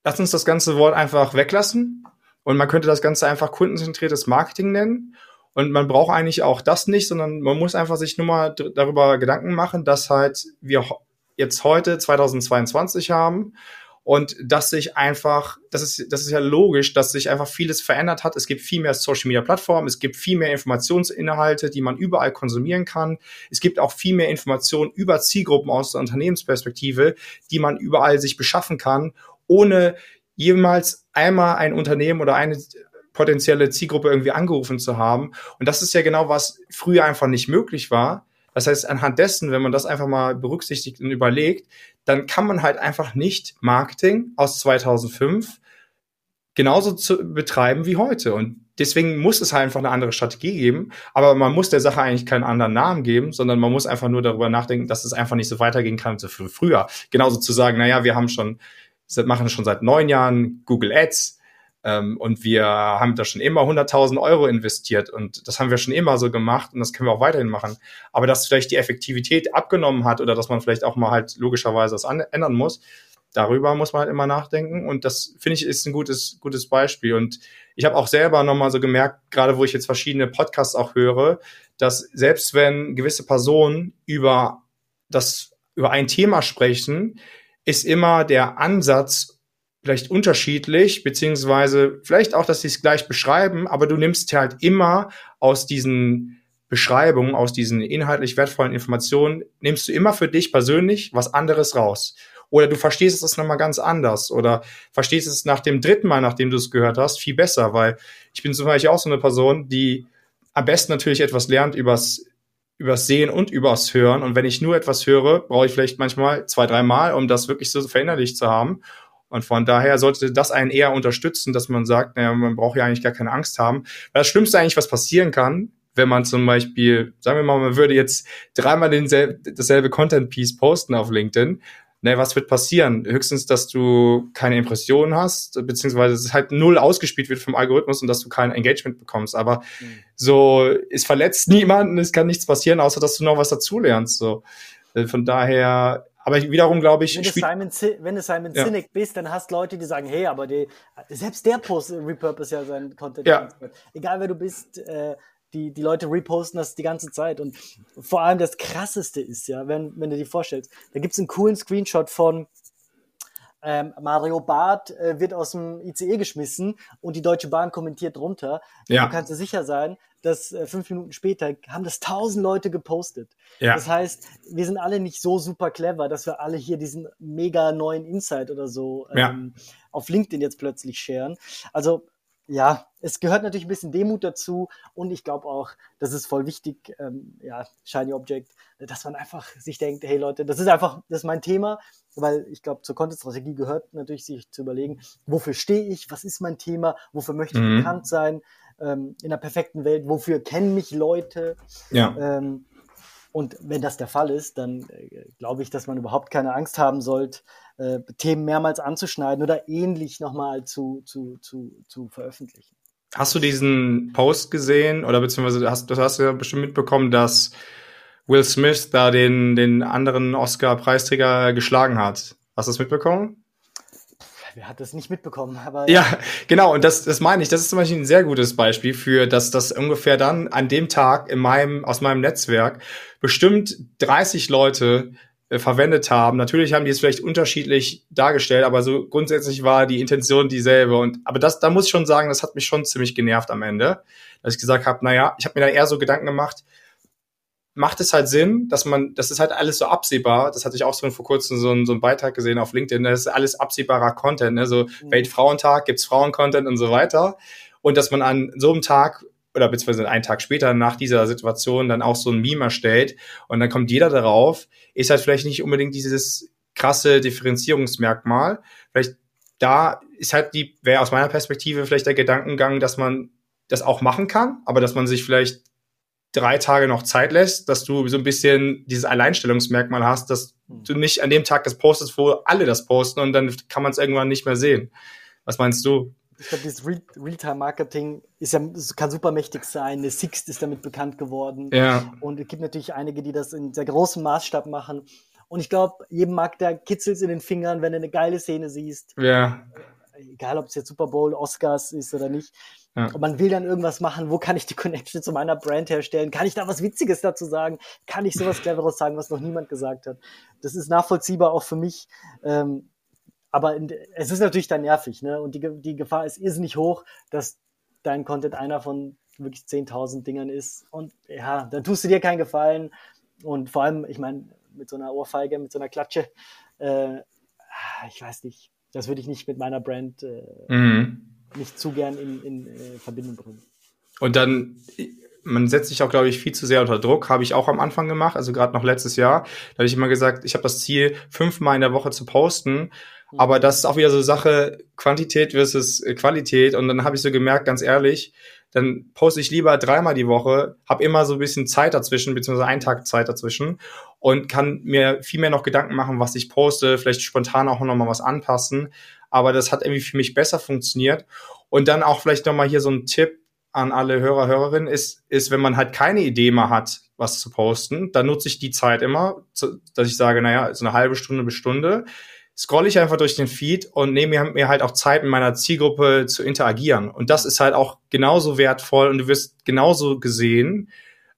lass uns das ganze Wort einfach weglassen und man könnte das Ganze einfach kundenzentriertes Marketing nennen. Und man braucht eigentlich auch das nicht, sondern man muss einfach sich nur mal darüber Gedanken machen, dass halt wir jetzt heute 2022 haben und dass sich einfach, das ist, das ist ja logisch, dass sich einfach vieles verändert hat. Es gibt viel mehr Social Media Plattformen, es gibt viel mehr Informationsinhalte, die man überall konsumieren kann. Es gibt auch viel mehr Informationen über Zielgruppen aus der Unternehmensperspektive, die man überall sich beschaffen kann ohne jemals einmal ein Unternehmen oder eine potenzielle Zielgruppe irgendwie angerufen zu haben. Und das ist ja genau, was früher einfach nicht möglich war. Das heißt, anhand dessen, wenn man das einfach mal berücksichtigt und überlegt, dann kann man halt einfach nicht Marketing aus 2005 genauso zu betreiben wie heute. Und deswegen muss es halt einfach eine andere Strategie geben. Aber man muss der Sache eigentlich keinen anderen Namen geben, sondern man muss einfach nur darüber nachdenken, dass es einfach nicht so weitergehen kann wie früher. Genauso zu sagen, naja, wir haben schon machen schon seit neun Jahren Google Ads ähm, und wir haben da schon immer 100.000 Euro investiert und das haben wir schon immer so gemacht und das können wir auch weiterhin machen. Aber dass vielleicht die Effektivität abgenommen hat oder dass man vielleicht auch mal halt logischerweise das ändern muss, darüber muss man halt immer nachdenken und das finde ich ist ein gutes gutes Beispiel und ich habe auch selber nochmal so gemerkt, gerade wo ich jetzt verschiedene Podcasts auch höre, dass selbst wenn gewisse Personen über das über ein Thema sprechen, ist immer der Ansatz vielleicht unterschiedlich, beziehungsweise vielleicht auch, dass sie es gleich beschreiben, aber du nimmst halt immer aus diesen Beschreibungen, aus diesen inhaltlich wertvollen Informationen, nimmst du immer für dich persönlich was anderes raus. Oder du verstehst es nochmal ganz anders oder verstehst es nach dem dritten Mal, nachdem du es gehört hast, viel besser, weil ich bin zum Beispiel auch so eine Person, die am besten natürlich etwas lernt übers übers Sehen und übers Hören. Und wenn ich nur etwas höre, brauche ich vielleicht manchmal zwei, drei Mal, um das wirklich so verinnerlicht zu haben. Und von daher sollte das einen eher unterstützen, dass man sagt, naja, man braucht ja eigentlich gar keine Angst haben. Weil das Schlimmste eigentlich, was passieren kann, wenn man zum Beispiel, sagen wir mal, man würde jetzt dreimal dasselbe Content-Piece posten auf LinkedIn, ne, was wird passieren? Höchstens, dass du keine Impressionen hast, beziehungsweise es halt null ausgespielt wird vom Algorithmus und dass du kein Engagement bekommst. Aber mhm. so, es verletzt niemanden, es kann nichts passieren, außer dass du noch was dazulernst. So. Äh, von daher, aber wiederum glaube ich. Wenn du Simon, wenn du Simon ja. Sinek bist, dann hast Leute, die sagen, hey, aber die, selbst der Post repurpose ja seinen Content. Ja. Egal wer du bist, äh, die, die Leute reposten das die ganze Zeit. Und vor allem das Krasseste ist ja, wenn, wenn du dir vorstellst, da gibt's einen coolen Screenshot von ähm, Mario Barth äh, wird aus dem ICE geschmissen und die Deutsche Bahn kommentiert drunter. Ja. Du kannst dir sicher sein, dass äh, fünf Minuten später haben das tausend Leute gepostet. Ja. Das heißt, wir sind alle nicht so super clever, dass wir alle hier diesen mega neuen Insight oder so ähm, ja. auf LinkedIn jetzt plötzlich scheren. Also ja, es gehört natürlich ein bisschen Demut dazu und ich glaube auch, das ist voll wichtig, ähm, ja, Shiny Object, dass man einfach sich denkt, hey Leute, das ist einfach, das ist mein Thema, weil ich glaube, zur Content-Strategie gehört natürlich sich zu überlegen, wofür stehe ich, was ist mein Thema, wofür möchte ich mhm. bekannt sein, ähm, in der perfekten Welt, wofür kennen mich Leute. Ja. Ähm, und wenn das der Fall ist, dann äh, glaube ich, dass man überhaupt keine Angst haben sollte, äh, Themen mehrmals anzuschneiden oder ähnlich nochmal zu, zu, zu, zu veröffentlichen. Hast du diesen Post gesehen oder beziehungsweise hast, du hast ja bestimmt mitbekommen, dass Will Smith da den, den anderen Oscar-Preisträger geschlagen hat? Hast du das mitbekommen? Wer hat das nicht mitbekommen? Aber ja, genau. Und das, das meine ich. Das ist zum Beispiel ein sehr gutes Beispiel für, dass das ungefähr dann an dem Tag in meinem, aus meinem Netzwerk bestimmt 30 Leute äh, verwendet haben. Natürlich haben die es vielleicht unterschiedlich dargestellt, aber so grundsätzlich war die Intention dieselbe. Und aber das, da muss ich schon sagen, das hat mich schon ziemlich genervt am Ende, dass ich gesagt habe, naja, ich habe mir da eher so Gedanken gemacht, macht es halt Sinn, dass man, das ist halt alles so absehbar. Das hatte ich auch so vor kurzem so, einen, so einen Beitrag gesehen auf LinkedIn. Das ist alles absehbarer Content, ne? So mhm. Weltfrauentag gibt's Frauencontent und so weiter. Und dass man an so einem Tag oder beziehungsweise einen Tag später nach dieser Situation dann auch so ein Meme erstellt und dann kommt jeder darauf, ist halt vielleicht nicht unbedingt dieses krasse Differenzierungsmerkmal. Vielleicht da ist halt die, wäre aus meiner Perspektive vielleicht der Gedankengang, dass man das auch machen kann, aber dass man sich vielleicht drei Tage noch Zeit lässt, dass du so ein bisschen dieses Alleinstellungsmerkmal hast, dass hm. du nicht an dem Tag das postest, wo alle das posten und dann kann man es irgendwann nicht mehr sehen. Was meinst du? ich glaube, dieses Real-Time-Marketing ist ja, kann super mächtig sein. Eine Sixt ist damit bekannt geworden. Ja. Und es gibt natürlich einige, die das in sehr großem Maßstab machen. Und ich glaube, jedem mag der kitzelt in den Fingern, wenn du eine geile Szene siehst. Ja. Egal, ob es jetzt Super Bowl, Oscars ist oder nicht. Ja. Und man will dann irgendwas machen, wo kann ich die Connection zu meiner Brand herstellen? Kann ich da was Witziges dazu sagen? Kann ich sowas Cleveres sagen, was noch niemand gesagt hat? Das ist nachvollziehbar auch für mich. Ähm, aber es ist natürlich dann nervig, ne? Und die, die Gefahr ist irrsinnig hoch, dass dein Content einer von wirklich 10.000 Dingern ist. Und ja, dann tust du dir keinen Gefallen. Und vor allem, ich meine, mit so einer Ohrfeige, mit so einer Klatsche, äh, ich weiß nicht, das würde ich nicht mit meiner Brand äh, mhm. Nicht zu gern in, in äh, Verbindung bringen. Und dann, man setzt sich auch, glaube ich, viel zu sehr unter Druck. Habe ich auch am Anfang gemacht, also gerade noch letztes Jahr. Da habe ich immer gesagt, ich habe das Ziel, fünfmal in der Woche zu posten. Aber das ist auch wieder so Sache Quantität versus Qualität. Und dann habe ich so gemerkt, ganz ehrlich, dann poste ich lieber dreimal die Woche, habe immer so ein bisschen Zeit dazwischen, beziehungsweise einen Tag Zeit dazwischen und kann mir viel mehr noch Gedanken machen, was ich poste, vielleicht spontan auch noch mal was anpassen. Aber das hat irgendwie für mich besser funktioniert. Und dann auch vielleicht noch mal hier so ein Tipp an alle Hörer, Hörerinnen ist, ist, wenn man halt keine Idee mehr hat, was zu posten, dann nutze ich die Zeit immer, dass ich sage, naja, so eine halbe Stunde bis Stunde scroll ich einfach durch den Feed und nehme mir halt auch Zeit, mit meiner Zielgruppe zu interagieren. Und das ist halt auch genauso wertvoll und du wirst genauso gesehen.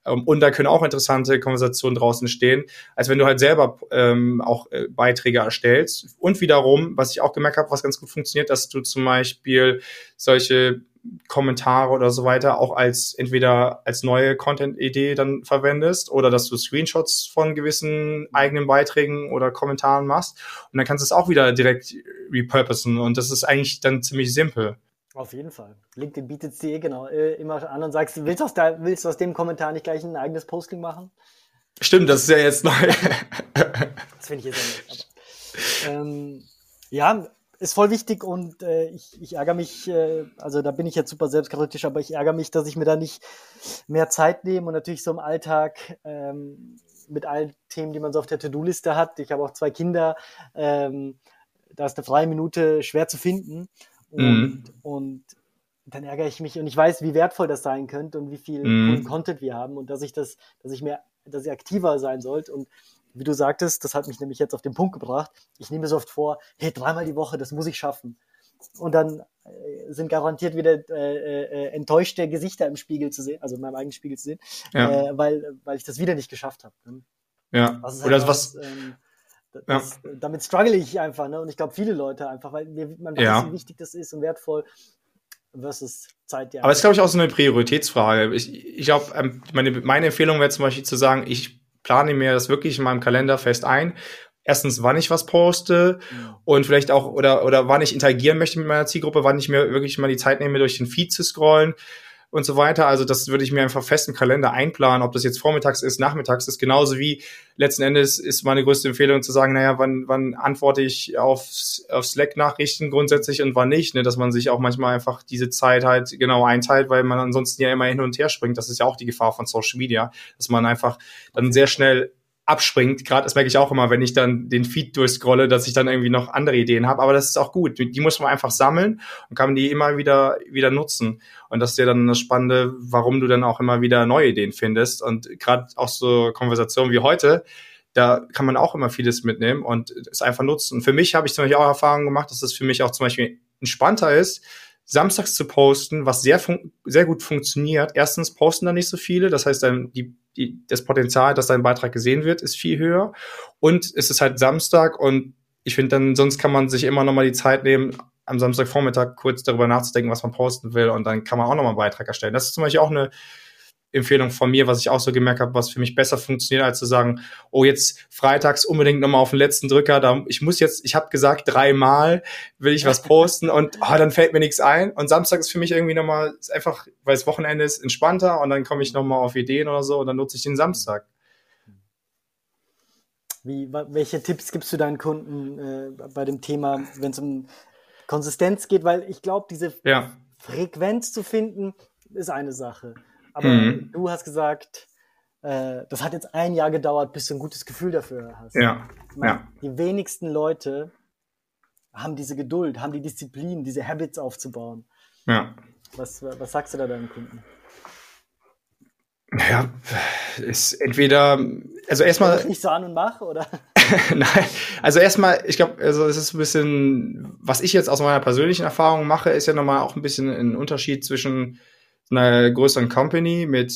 Ähm, und da können auch interessante Konversationen draußen stehen, als wenn du halt selber ähm, auch äh, Beiträge erstellst. Und wiederum, was ich auch gemerkt habe, was ganz gut funktioniert, dass du zum Beispiel solche Kommentare oder so weiter auch als entweder als neue Content-Idee dann verwendest oder dass du Screenshots von gewissen eigenen Beiträgen oder Kommentaren machst und dann kannst du es auch wieder direkt repurposen und das ist eigentlich dann ziemlich simpel. Auf jeden Fall. LinkedIn bietet es dir genau äh, immer an und sagst, willst du aus, da, willst du aus dem Kommentar nicht gleich ein eigenes Posting machen? Stimmt, das ist ja jetzt neu. [LAUGHS] das finde ich jetzt ja nicht. Aber, ähm, ja, ist voll wichtig und äh, ich, ich ärgere mich, äh, also da bin ich jetzt super selbstkritisch, aber ich ärgere mich, dass ich mir da nicht mehr Zeit nehme und natürlich so im Alltag ähm, mit allen Themen, die man so auf der To-Do-Liste hat. Ich habe auch zwei Kinder, ähm, da ist eine freie Minute schwer zu finden und, mhm. und dann ärgere ich mich und ich weiß, wie wertvoll das sein könnte und wie viel mhm. Content wir haben und dass ich das, dass ich mehr, dass ich aktiver sein sollte und wie du sagtest, das hat mich nämlich jetzt auf den Punkt gebracht. Ich nehme so oft vor, hey, dreimal die Woche, das muss ich schaffen. Und dann äh, sind garantiert wieder äh, äh, enttäuschte Gesichter im Spiegel zu sehen, also in meinem eigenen Spiegel zu sehen, ja. äh, weil, weil ich das wieder nicht geschafft habe. Ne? Ja. Was halt Oder was. Ähm, das, ja. Damit struggle ich einfach, ne? Und ich glaube, viele Leute einfach, weil mir, man weiß, ja. wie wichtig das ist und wertvoll versus Zeit. Ja. Aber es ist, glaube ich, auch so eine Prioritätsfrage. Ich, ich glaube, ähm, meine, meine Empfehlung wäre zum Beispiel zu sagen, ich plane mir das wirklich in meinem Kalender fest ein. Erstens, wann ich was poste mhm. und vielleicht auch, oder, oder wann ich interagieren möchte mit meiner Zielgruppe, wann ich mir wirklich mal die Zeit nehme, durch den Feed zu scrollen und so weiter. Also das würde ich mir einfach fest im Kalender einplanen, ob das jetzt vormittags ist, nachmittags ist, genauso wie letzten Endes ist meine größte Empfehlung zu sagen, naja, wann, wann antworte ich auf, auf Slack-Nachrichten grundsätzlich und wann nicht, ne? dass man sich auch manchmal einfach diese Zeit halt genau einteilt, weil man ansonsten ja immer hin und her springt. Das ist ja auch die Gefahr von Social Media, dass man einfach dann sehr schnell abspringt. Gerade das merke ich auch immer, wenn ich dann den Feed durchscrolle, dass ich dann irgendwie noch andere Ideen habe. Aber das ist auch gut. Die muss man einfach sammeln und kann die immer wieder wieder nutzen. Und das ist ja dann das Spannende, warum du dann auch immer wieder neue Ideen findest. Und gerade auch so Konversationen wie heute, da kann man auch immer vieles mitnehmen und es einfach nutzen. Und für mich habe ich zum Beispiel auch Erfahrungen gemacht, dass es für mich auch zum Beispiel entspannter ist, samstags zu posten, was sehr, sehr gut funktioniert. Erstens posten da nicht so viele, das heißt, dann die, die, das Potenzial, dass dein Beitrag gesehen wird, ist viel höher. Und es ist halt Samstag und ich finde dann, sonst kann man sich immer noch mal die Zeit nehmen, am Samstagvormittag kurz darüber nachzudenken, was man posten will und dann kann man auch noch mal einen Beitrag erstellen. Das ist zum Beispiel auch eine Empfehlung von mir, was ich auch so gemerkt habe, was für mich besser funktioniert, als zu sagen, oh, jetzt freitags unbedingt nochmal auf den letzten Drücker, da, ich muss jetzt, ich habe gesagt, dreimal will ich was [LAUGHS] posten und oh, dann fällt mir nichts ein. Und Samstag ist für mich irgendwie nochmal, einfach, weil es Wochenende ist, entspannter und dann komme ich nochmal auf Ideen oder so und dann nutze ich den Samstag. Wie, welche Tipps gibst du deinen Kunden äh, bei dem Thema, wenn es um Konsistenz geht? Weil ich glaube, diese ja. Frequenz zu finden, ist eine Sache. Aber mhm. du hast gesagt, äh, das hat jetzt ein Jahr gedauert, bis du ein gutes Gefühl dafür hast. Ja. Meine, ja. Die wenigsten Leute haben diese Geduld, haben die Disziplin, diese Habits aufzubauen. Ja. Was, was sagst du da deinen Kunden? Ja, ist entweder, also erstmal. Ich nicht so an und mach, oder? [LAUGHS] Nein, also erstmal, ich glaube, also es ist ein bisschen, was ich jetzt aus meiner persönlichen Erfahrung mache, ist ja nochmal auch ein bisschen ein Unterschied zwischen einer größeren Company mit,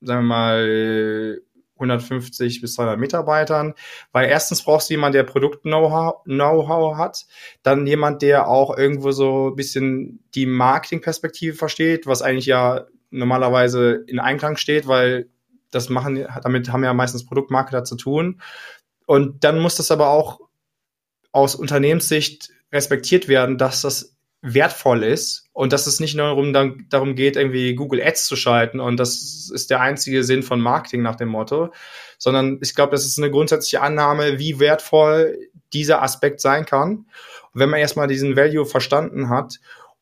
sagen wir mal, 150 bis 200 Mitarbeitern, weil erstens brauchst du jemanden, der Produkt-Know-how hat, dann jemand, der auch irgendwo so ein bisschen die Marketingperspektive versteht, was eigentlich ja normalerweise in Einklang steht, weil das machen, damit haben ja meistens Produktmarketer zu tun. Und dann muss das aber auch aus Unternehmenssicht respektiert werden, dass das wertvoll ist und dass es nicht nur darum, geht, irgendwie Google Ads zu schalten und das ist der einzige Sinn von Marketing nach dem Motto, sondern ich glaube, das ist eine grundsätzliche Annahme, wie wertvoll dieser Aspekt sein kann. Und wenn man erstmal diesen Value verstanden hat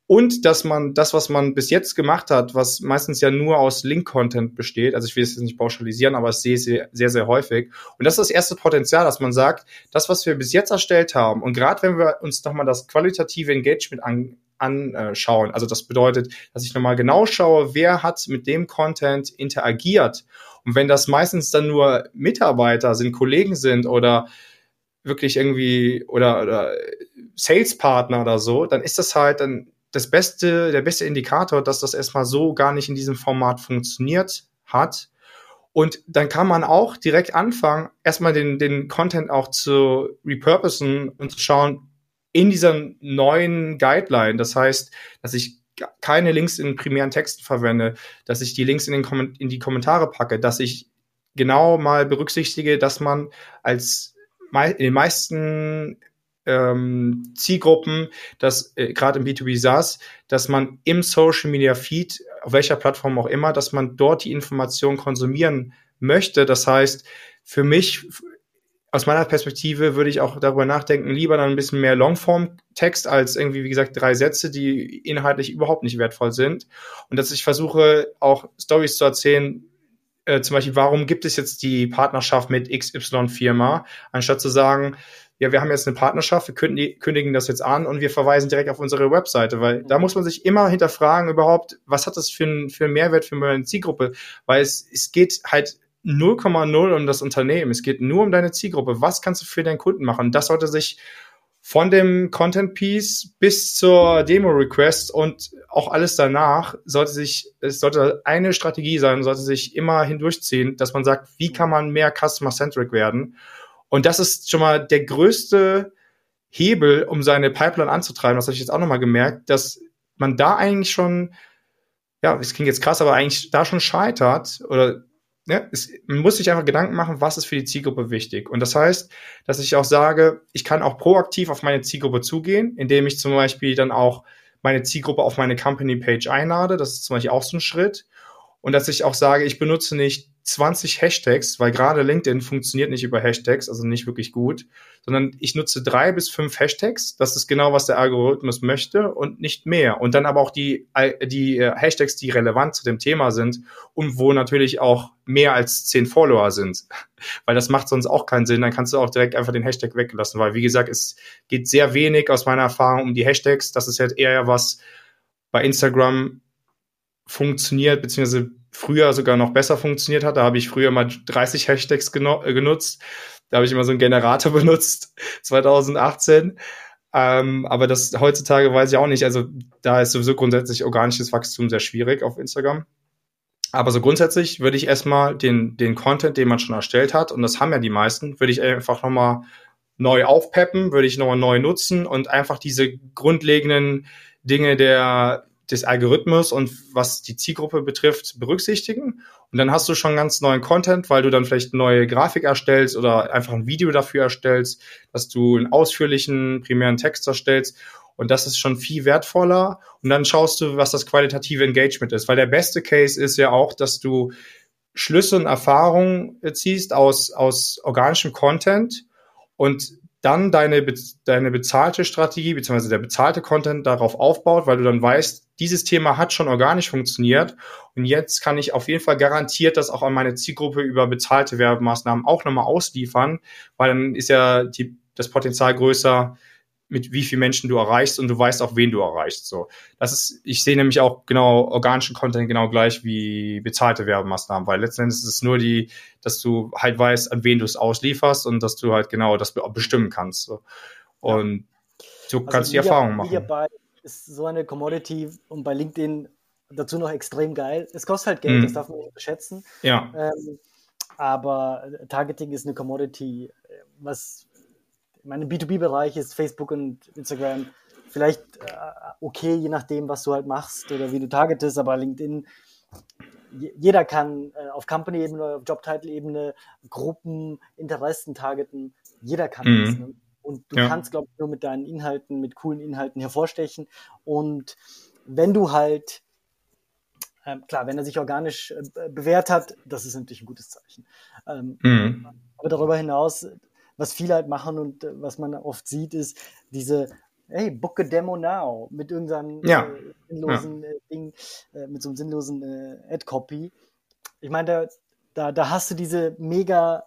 und dass man das, was man bis jetzt gemacht hat, was meistens ja nur aus Link-Content besteht, also ich will es jetzt nicht pauschalisieren, aber es sehe ich sehr, sehr häufig. Und das ist das erste Potenzial, dass man sagt, das, was wir bis jetzt erstellt haben, und gerade wenn wir uns nochmal das qualitative Engagement an, anschauen, also das bedeutet, dass ich nochmal genau schaue, wer hat mit dem Content interagiert. Und wenn das meistens dann nur Mitarbeiter sind, Kollegen sind oder wirklich irgendwie oder, oder Salespartner oder so, dann ist das halt dann das beste, der beste Indikator, dass das erstmal so gar nicht in diesem Format funktioniert hat. Und dann kann man auch direkt anfangen, erstmal den, den Content auch zu repurposen und zu schauen, in dieser neuen Guideline, das heißt, dass ich keine Links in primären Texten verwende, dass ich die Links in, den in die Kommentare packe, dass ich genau mal berücksichtige, dass man als in den meisten ähm, Zielgruppen, dass äh, gerade im B2B SaaS, dass man im Social Media Feed, auf welcher Plattform auch immer, dass man dort die Information konsumieren möchte. Das heißt, für mich, aus meiner Perspektive würde ich auch darüber nachdenken, lieber dann ein bisschen mehr Longform-Text als irgendwie, wie gesagt, drei Sätze, die inhaltlich überhaupt nicht wertvoll sind. Und dass ich versuche, auch Stories zu erzählen, äh, zum Beispiel, warum gibt es jetzt die Partnerschaft mit XY-Firma, anstatt zu sagen, ja, wir haben jetzt eine Partnerschaft, wir kündigen das jetzt an und wir verweisen direkt auf unsere Webseite, weil da muss man sich immer hinterfragen überhaupt, was hat das für, ein, für einen Mehrwert für meine Zielgruppe, weil es, es geht halt 0,0 um das Unternehmen, es geht nur um deine Zielgruppe, was kannst du für deinen Kunden machen, das sollte sich von dem Content Piece bis zur Demo Request und auch alles danach sollte sich, es sollte eine Strategie sein, sollte sich immer hindurchziehen, dass man sagt, wie kann man mehr Customer-Centric werden? Und das ist schon mal der größte Hebel, um seine Pipeline anzutreiben. Das habe ich jetzt auch nochmal gemerkt, dass man da eigentlich schon, ja, es klingt jetzt krass, aber eigentlich da schon scheitert oder ja, es, man muss sich einfach Gedanken machen, was ist für die Zielgruppe wichtig. Und das heißt, dass ich auch sage, ich kann auch proaktiv auf meine Zielgruppe zugehen, indem ich zum Beispiel dann auch meine Zielgruppe auf meine Company Page einlade. Das ist zum Beispiel auch so ein Schritt. Und dass ich auch sage, ich benutze nicht 20 Hashtags, weil gerade LinkedIn funktioniert nicht über Hashtags, also nicht wirklich gut, sondern ich nutze drei bis fünf Hashtags. Das ist genau, was der Algorithmus möchte und nicht mehr. Und dann aber auch die, die äh, Hashtags, die relevant zu dem Thema sind und wo natürlich auch mehr als zehn Follower sind. [LAUGHS] Weil das macht sonst auch keinen Sinn. Dann kannst du auch direkt einfach den Hashtag weglassen. Weil, wie gesagt, es geht sehr wenig aus meiner Erfahrung um die Hashtags. Das ist halt eher was bei Instagram funktioniert, beziehungsweise früher sogar noch besser funktioniert hat. Da habe ich früher mal 30 Hashtags äh, genutzt. Da habe ich immer so einen Generator [LAUGHS] benutzt, 2018. Ähm, aber das heutzutage weiß ich auch nicht. Also da ist sowieso grundsätzlich organisches Wachstum sehr schwierig auf Instagram. Aber so grundsätzlich würde ich erstmal den, den Content, den man schon erstellt hat, und das haben ja die meisten, würde ich einfach nochmal neu aufpeppen, würde ich nochmal neu nutzen und einfach diese grundlegenden Dinge der des Algorithmus und was die Zielgruppe betrifft, berücksichtigen. Und dann hast du schon ganz neuen Content, weil du dann vielleicht neue Grafik erstellst oder einfach ein Video dafür erstellst, dass du einen ausführlichen primären Text erstellst. Und das ist schon viel wertvoller. Und dann schaust du, was das qualitative Engagement ist. Weil der beste Case ist ja auch, dass du Schlüsse und Erfahrungen ziehst aus, aus organischem Content und dann deine, deine bezahlte Strategie beziehungsweise der bezahlte Content darauf aufbaut, weil du dann weißt, dieses Thema hat schon organisch funktioniert und jetzt kann ich auf jeden Fall garantiert das auch an meine Zielgruppe über bezahlte Werbemaßnahmen auch nochmal ausliefern, weil dann ist ja die, das Potenzial größer, mit wie vielen Menschen du erreichst und du weißt auch, wen du erreichst. So, das ist, ich sehe nämlich auch genau organischen Content genau gleich wie bezahlte Werbemaßnahmen, weil letzten Endes ist es nur die, dass du halt weißt, an wen du es auslieferst und dass du halt genau das bestimmen kannst. So. Und du also kannst die Erfahrung machen. Hierbei ist so eine Commodity und bei LinkedIn dazu noch extrem geil. Es kostet halt Geld, mhm. das darf man nicht unterschätzen. Ja. Ähm, aber Targeting ist eine Commodity, was in meinem B2B-Bereich ist Facebook und Instagram vielleicht äh, okay, je nachdem, was du halt machst oder wie du targetest, aber LinkedIn, jeder kann äh, auf Company-Ebene oder auf Job-Title-Ebene Gruppen, Interessen targeten. Jeder kann mhm. das. Ne? Und du ja. kannst, glaube ich, nur mit deinen Inhalten, mit coolen Inhalten hervorstechen. Und wenn du halt, äh, klar, wenn er sich organisch äh, bewährt hat, das ist natürlich ein gutes Zeichen. Ähm, mhm. Aber darüber hinaus, was viele halt machen und äh, was man oft sieht, ist diese hey, book a demo now mit irgendeinem ja. äh, sinnlosen ja. Äh, Ding, äh, mit so einem sinnlosen äh, Ad-Copy. Ich meine, da, da, da hast du diese mega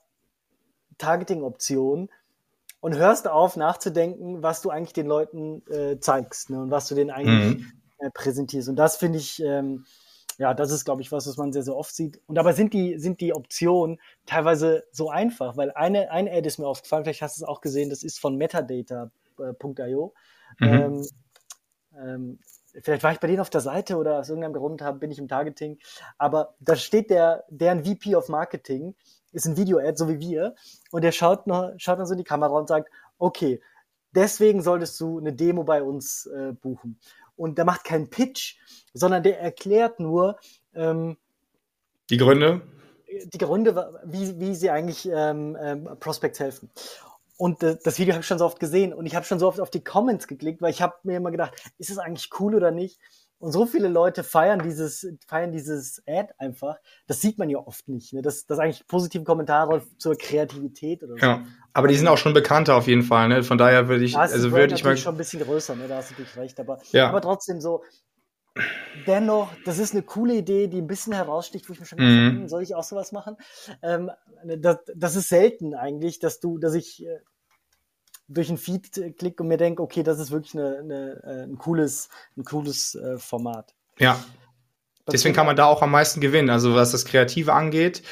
Targeting-Option und hörst auf nachzudenken, was du eigentlich den Leuten äh, zeigst ne, und was du denen eigentlich mhm. Präsentierst. Und das finde ich, ähm, ja, das ist, glaube ich, was, was man sehr, sehr oft sieht. Und dabei sind die, sind die Optionen teilweise so einfach, weil eine, eine Ad ist mir aufgefallen, vielleicht hast du es auch gesehen, das ist von metadata.io. Mhm. Ähm, ähm, vielleicht war ich bei denen auf der Seite oder aus irgendeinem Grund habe, bin ich im Targeting. Aber da steht der, deren VP of Marketing, ist ein Video-Ad, so wie wir, und der schaut, noch, schaut dann so in die Kamera und sagt, okay, deswegen solltest du eine Demo bei uns äh, buchen und der macht keinen Pitch, sondern der erklärt nur ähm, die Gründe. Die Gründe, wie, wie sie eigentlich ähm, ähm, Prospects helfen. Und äh, das Video habe ich schon so oft gesehen und ich habe schon so oft auf die Comments geklickt, weil ich habe mir immer gedacht, ist es eigentlich cool oder nicht? Und so viele Leute feiern dieses, feiern dieses Ad einfach. Das sieht man ja oft nicht. Ne? Das, das eigentlich positive Kommentare zur Kreativität oder so. Ja, aber die sind auch schon bekannter auf jeden Fall. Ne? Von daher würde ich, ja, also würde ich mal schon ein bisschen größer. Ne? Da hast du natürlich recht. Aber, ja. aber trotzdem so. Dennoch, das ist eine coole Idee, die ein bisschen heraussticht, wo ich mir schon mhm. Denke, soll ich auch sowas machen? Ähm, das, das ist selten eigentlich, dass du, dass ich äh, durch ein Feed klicke und mir denke, okay, das ist wirklich eine, eine, äh, ein cooles, ein cooles äh, Format. Ja. Deswegen kann man da auch am meisten gewinnen. Also was das Kreative angeht,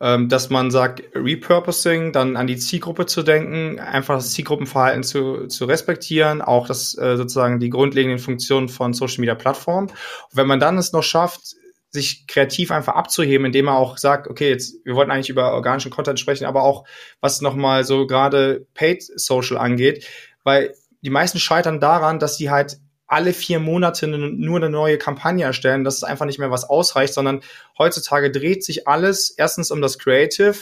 ähm, dass man sagt, Repurposing, dann an die Zielgruppe zu denken, einfach das Zielgruppenverhalten zu, zu respektieren, auch das äh, sozusagen die grundlegenden Funktionen von Social Media Plattformen. wenn man dann es noch schafft, sich kreativ einfach abzuheben, indem er auch sagt, okay, jetzt, wir wollten eigentlich über organischen Content sprechen, aber auch was nochmal so gerade Paid Social angeht, weil die meisten scheitern daran, dass sie halt alle vier Monate nur eine neue Kampagne erstellen, dass es einfach nicht mehr was ausreicht, sondern heutzutage dreht sich alles erstens um das Creative,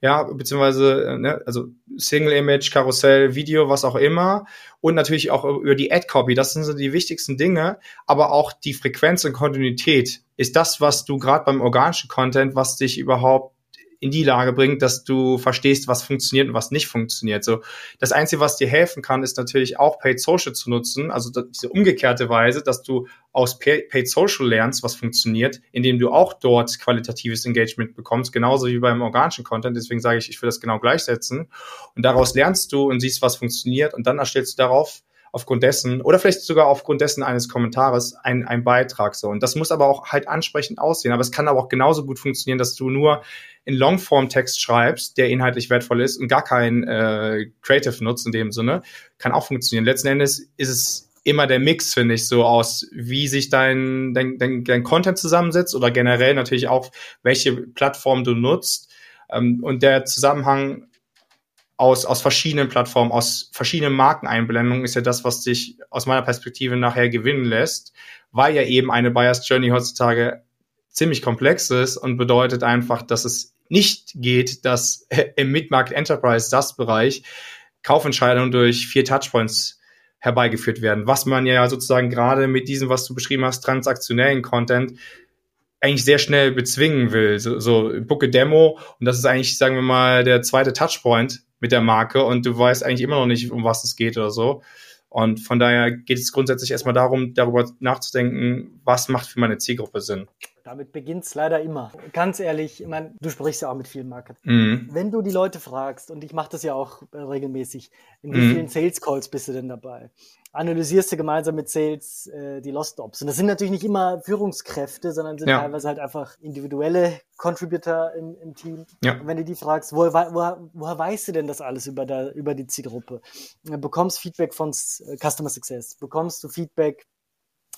ja, beziehungsweise, ne, also Single Image, Karussell, Video, was auch immer. Und natürlich auch über die Ad-Copy. Das sind so die wichtigsten Dinge. Aber auch die Frequenz und Kontinuität ist das, was du gerade beim organischen Content, was dich überhaupt in die Lage bringt, dass du verstehst, was funktioniert und was nicht funktioniert. So, das Einzige, was dir helfen kann, ist natürlich auch Paid Social zu nutzen, also diese umgekehrte Weise, dass du aus Paid Social lernst, was funktioniert, indem du auch dort qualitatives Engagement bekommst, genauso wie beim organischen Content. Deswegen sage ich, ich will das genau gleichsetzen. Und daraus lernst du und siehst, was funktioniert und dann erstellst du darauf aufgrund dessen oder vielleicht sogar aufgrund dessen eines Kommentares ein, ein Beitrag so. Und das muss aber auch halt ansprechend aussehen. Aber es kann aber auch genauso gut funktionieren, dass du nur in Longform-Text schreibst, der inhaltlich wertvoll ist und gar kein äh, Creative nutzt in dem Sinne. Kann auch funktionieren. Letzten Endes ist es immer der Mix, finde ich, so aus, wie sich dein, dein, dein, dein Content zusammensetzt oder generell natürlich auch, welche Plattform du nutzt. Ähm, und der Zusammenhang aus, aus verschiedenen Plattformen, aus verschiedenen Markeneinblendungen ist ja das, was dich aus meiner Perspektive nachher gewinnen lässt, weil ja eben eine Buyers Journey heutzutage ziemlich komplex ist und bedeutet einfach, dass es nicht geht, dass im Mid-Market Enterprise das Bereich Kaufentscheidungen durch vier Touchpoints herbeigeführt werden, was man ja sozusagen gerade mit diesem, was du beschrieben hast, transaktionellen Content eigentlich sehr schnell bezwingen will. So, so book a Demo und das ist eigentlich, sagen wir mal, der zweite Touchpoint mit der Marke und du weißt eigentlich immer noch nicht, um was es geht oder so. Und von daher geht es grundsätzlich erstmal darum, darüber nachzudenken, was macht für meine Zielgruppe Sinn. Damit beginnt es leider immer. Ganz ehrlich, ich mein, du sprichst ja auch mit vielen Marken. Mhm. Wenn du die Leute fragst, und ich mache das ja auch äh, regelmäßig, in wie mhm. vielen Sales Calls bist du denn dabei? Analysierst du gemeinsam mit Sales äh, die Lost Ops. Und das sind natürlich nicht immer Führungskräfte, sondern sind ja. teilweise halt einfach individuelle Contributor im, im Team. Ja. Und wenn du die fragst, woher, woher, woher weißt du denn das alles über, der, über die Zielgruppe? Du bekommst Feedback von äh, Customer Success, bekommst du Feedback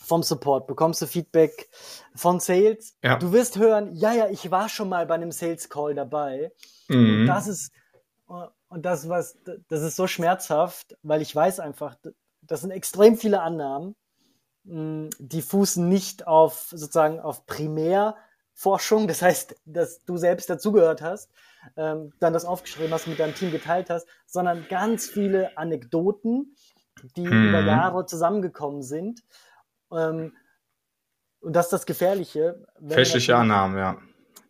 vom Support, bekommst du Feedback von Sales. Ja. Du wirst hören, ja, ja, ich war schon mal bei einem Sales Call dabei. Mhm. Und das ist, und das was, das ist so schmerzhaft, weil ich weiß einfach, das sind extrem viele Annahmen, hm, die fußen nicht auf sozusagen auf Primärforschung, das heißt, dass du selbst dazugehört hast, ähm, dann das aufgeschrieben hast, mit deinem Team geteilt hast, sondern ganz viele Anekdoten, die mhm. über Jahre zusammengekommen sind ähm, und das ist das Gefährliche. Fälschliche Annahmen, ja.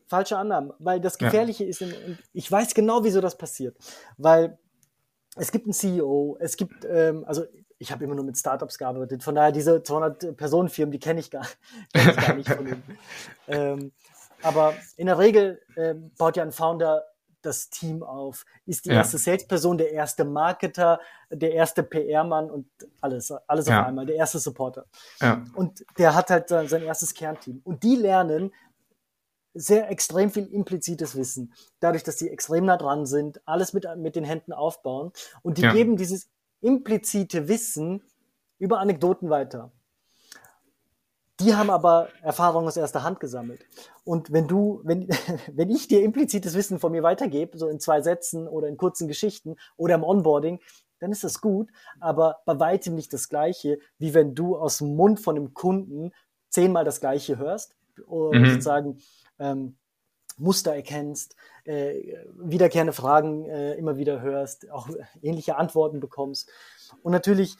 Falsche Annahmen, weil das Gefährliche ja. ist, ich weiß genau, wieso das passiert, weil es gibt einen CEO, es gibt, ähm, also ich habe immer nur mit Startups gearbeitet, von daher diese 200-Personen-Firmen, die kenne ich, gar, [LAUGHS] kenn ich gar nicht von ihm. [LAUGHS] ähm, aber in der Regel ähm, baut ja ein Founder das Team auf, ist die ja. erste Salesperson, der erste Marketer, der erste PR-Mann und alles, alles ja. auf einmal, der erste Supporter. Ja. Und der hat halt sein erstes Kernteam. Und die lernen sehr extrem viel implizites Wissen, dadurch, dass die extrem nah dran sind, alles mit, mit den Händen aufbauen und die geben dieses implizite Wissen über Anekdoten weiter. Die haben aber Erfahrungen aus erster Hand gesammelt. Und wenn du, wenn, [LAUGHS] wenn ich dir implizites Wissen von mir weitergebe, so in zwei Sätzen oder in kurzen Geschichten oder im Onboarding, dann ist das gut, aber bei weitem nicht das Gleiche, wie wenn du aus dem Mund von einem Kunden zehnmal das Gleiche hörst und mhm. sozusagen ähm, Muster erkennst, äh, wiederkehrende Fragen äh, immer wieder hörst, auch ähnliche Antworten bekommst. Und natürlich,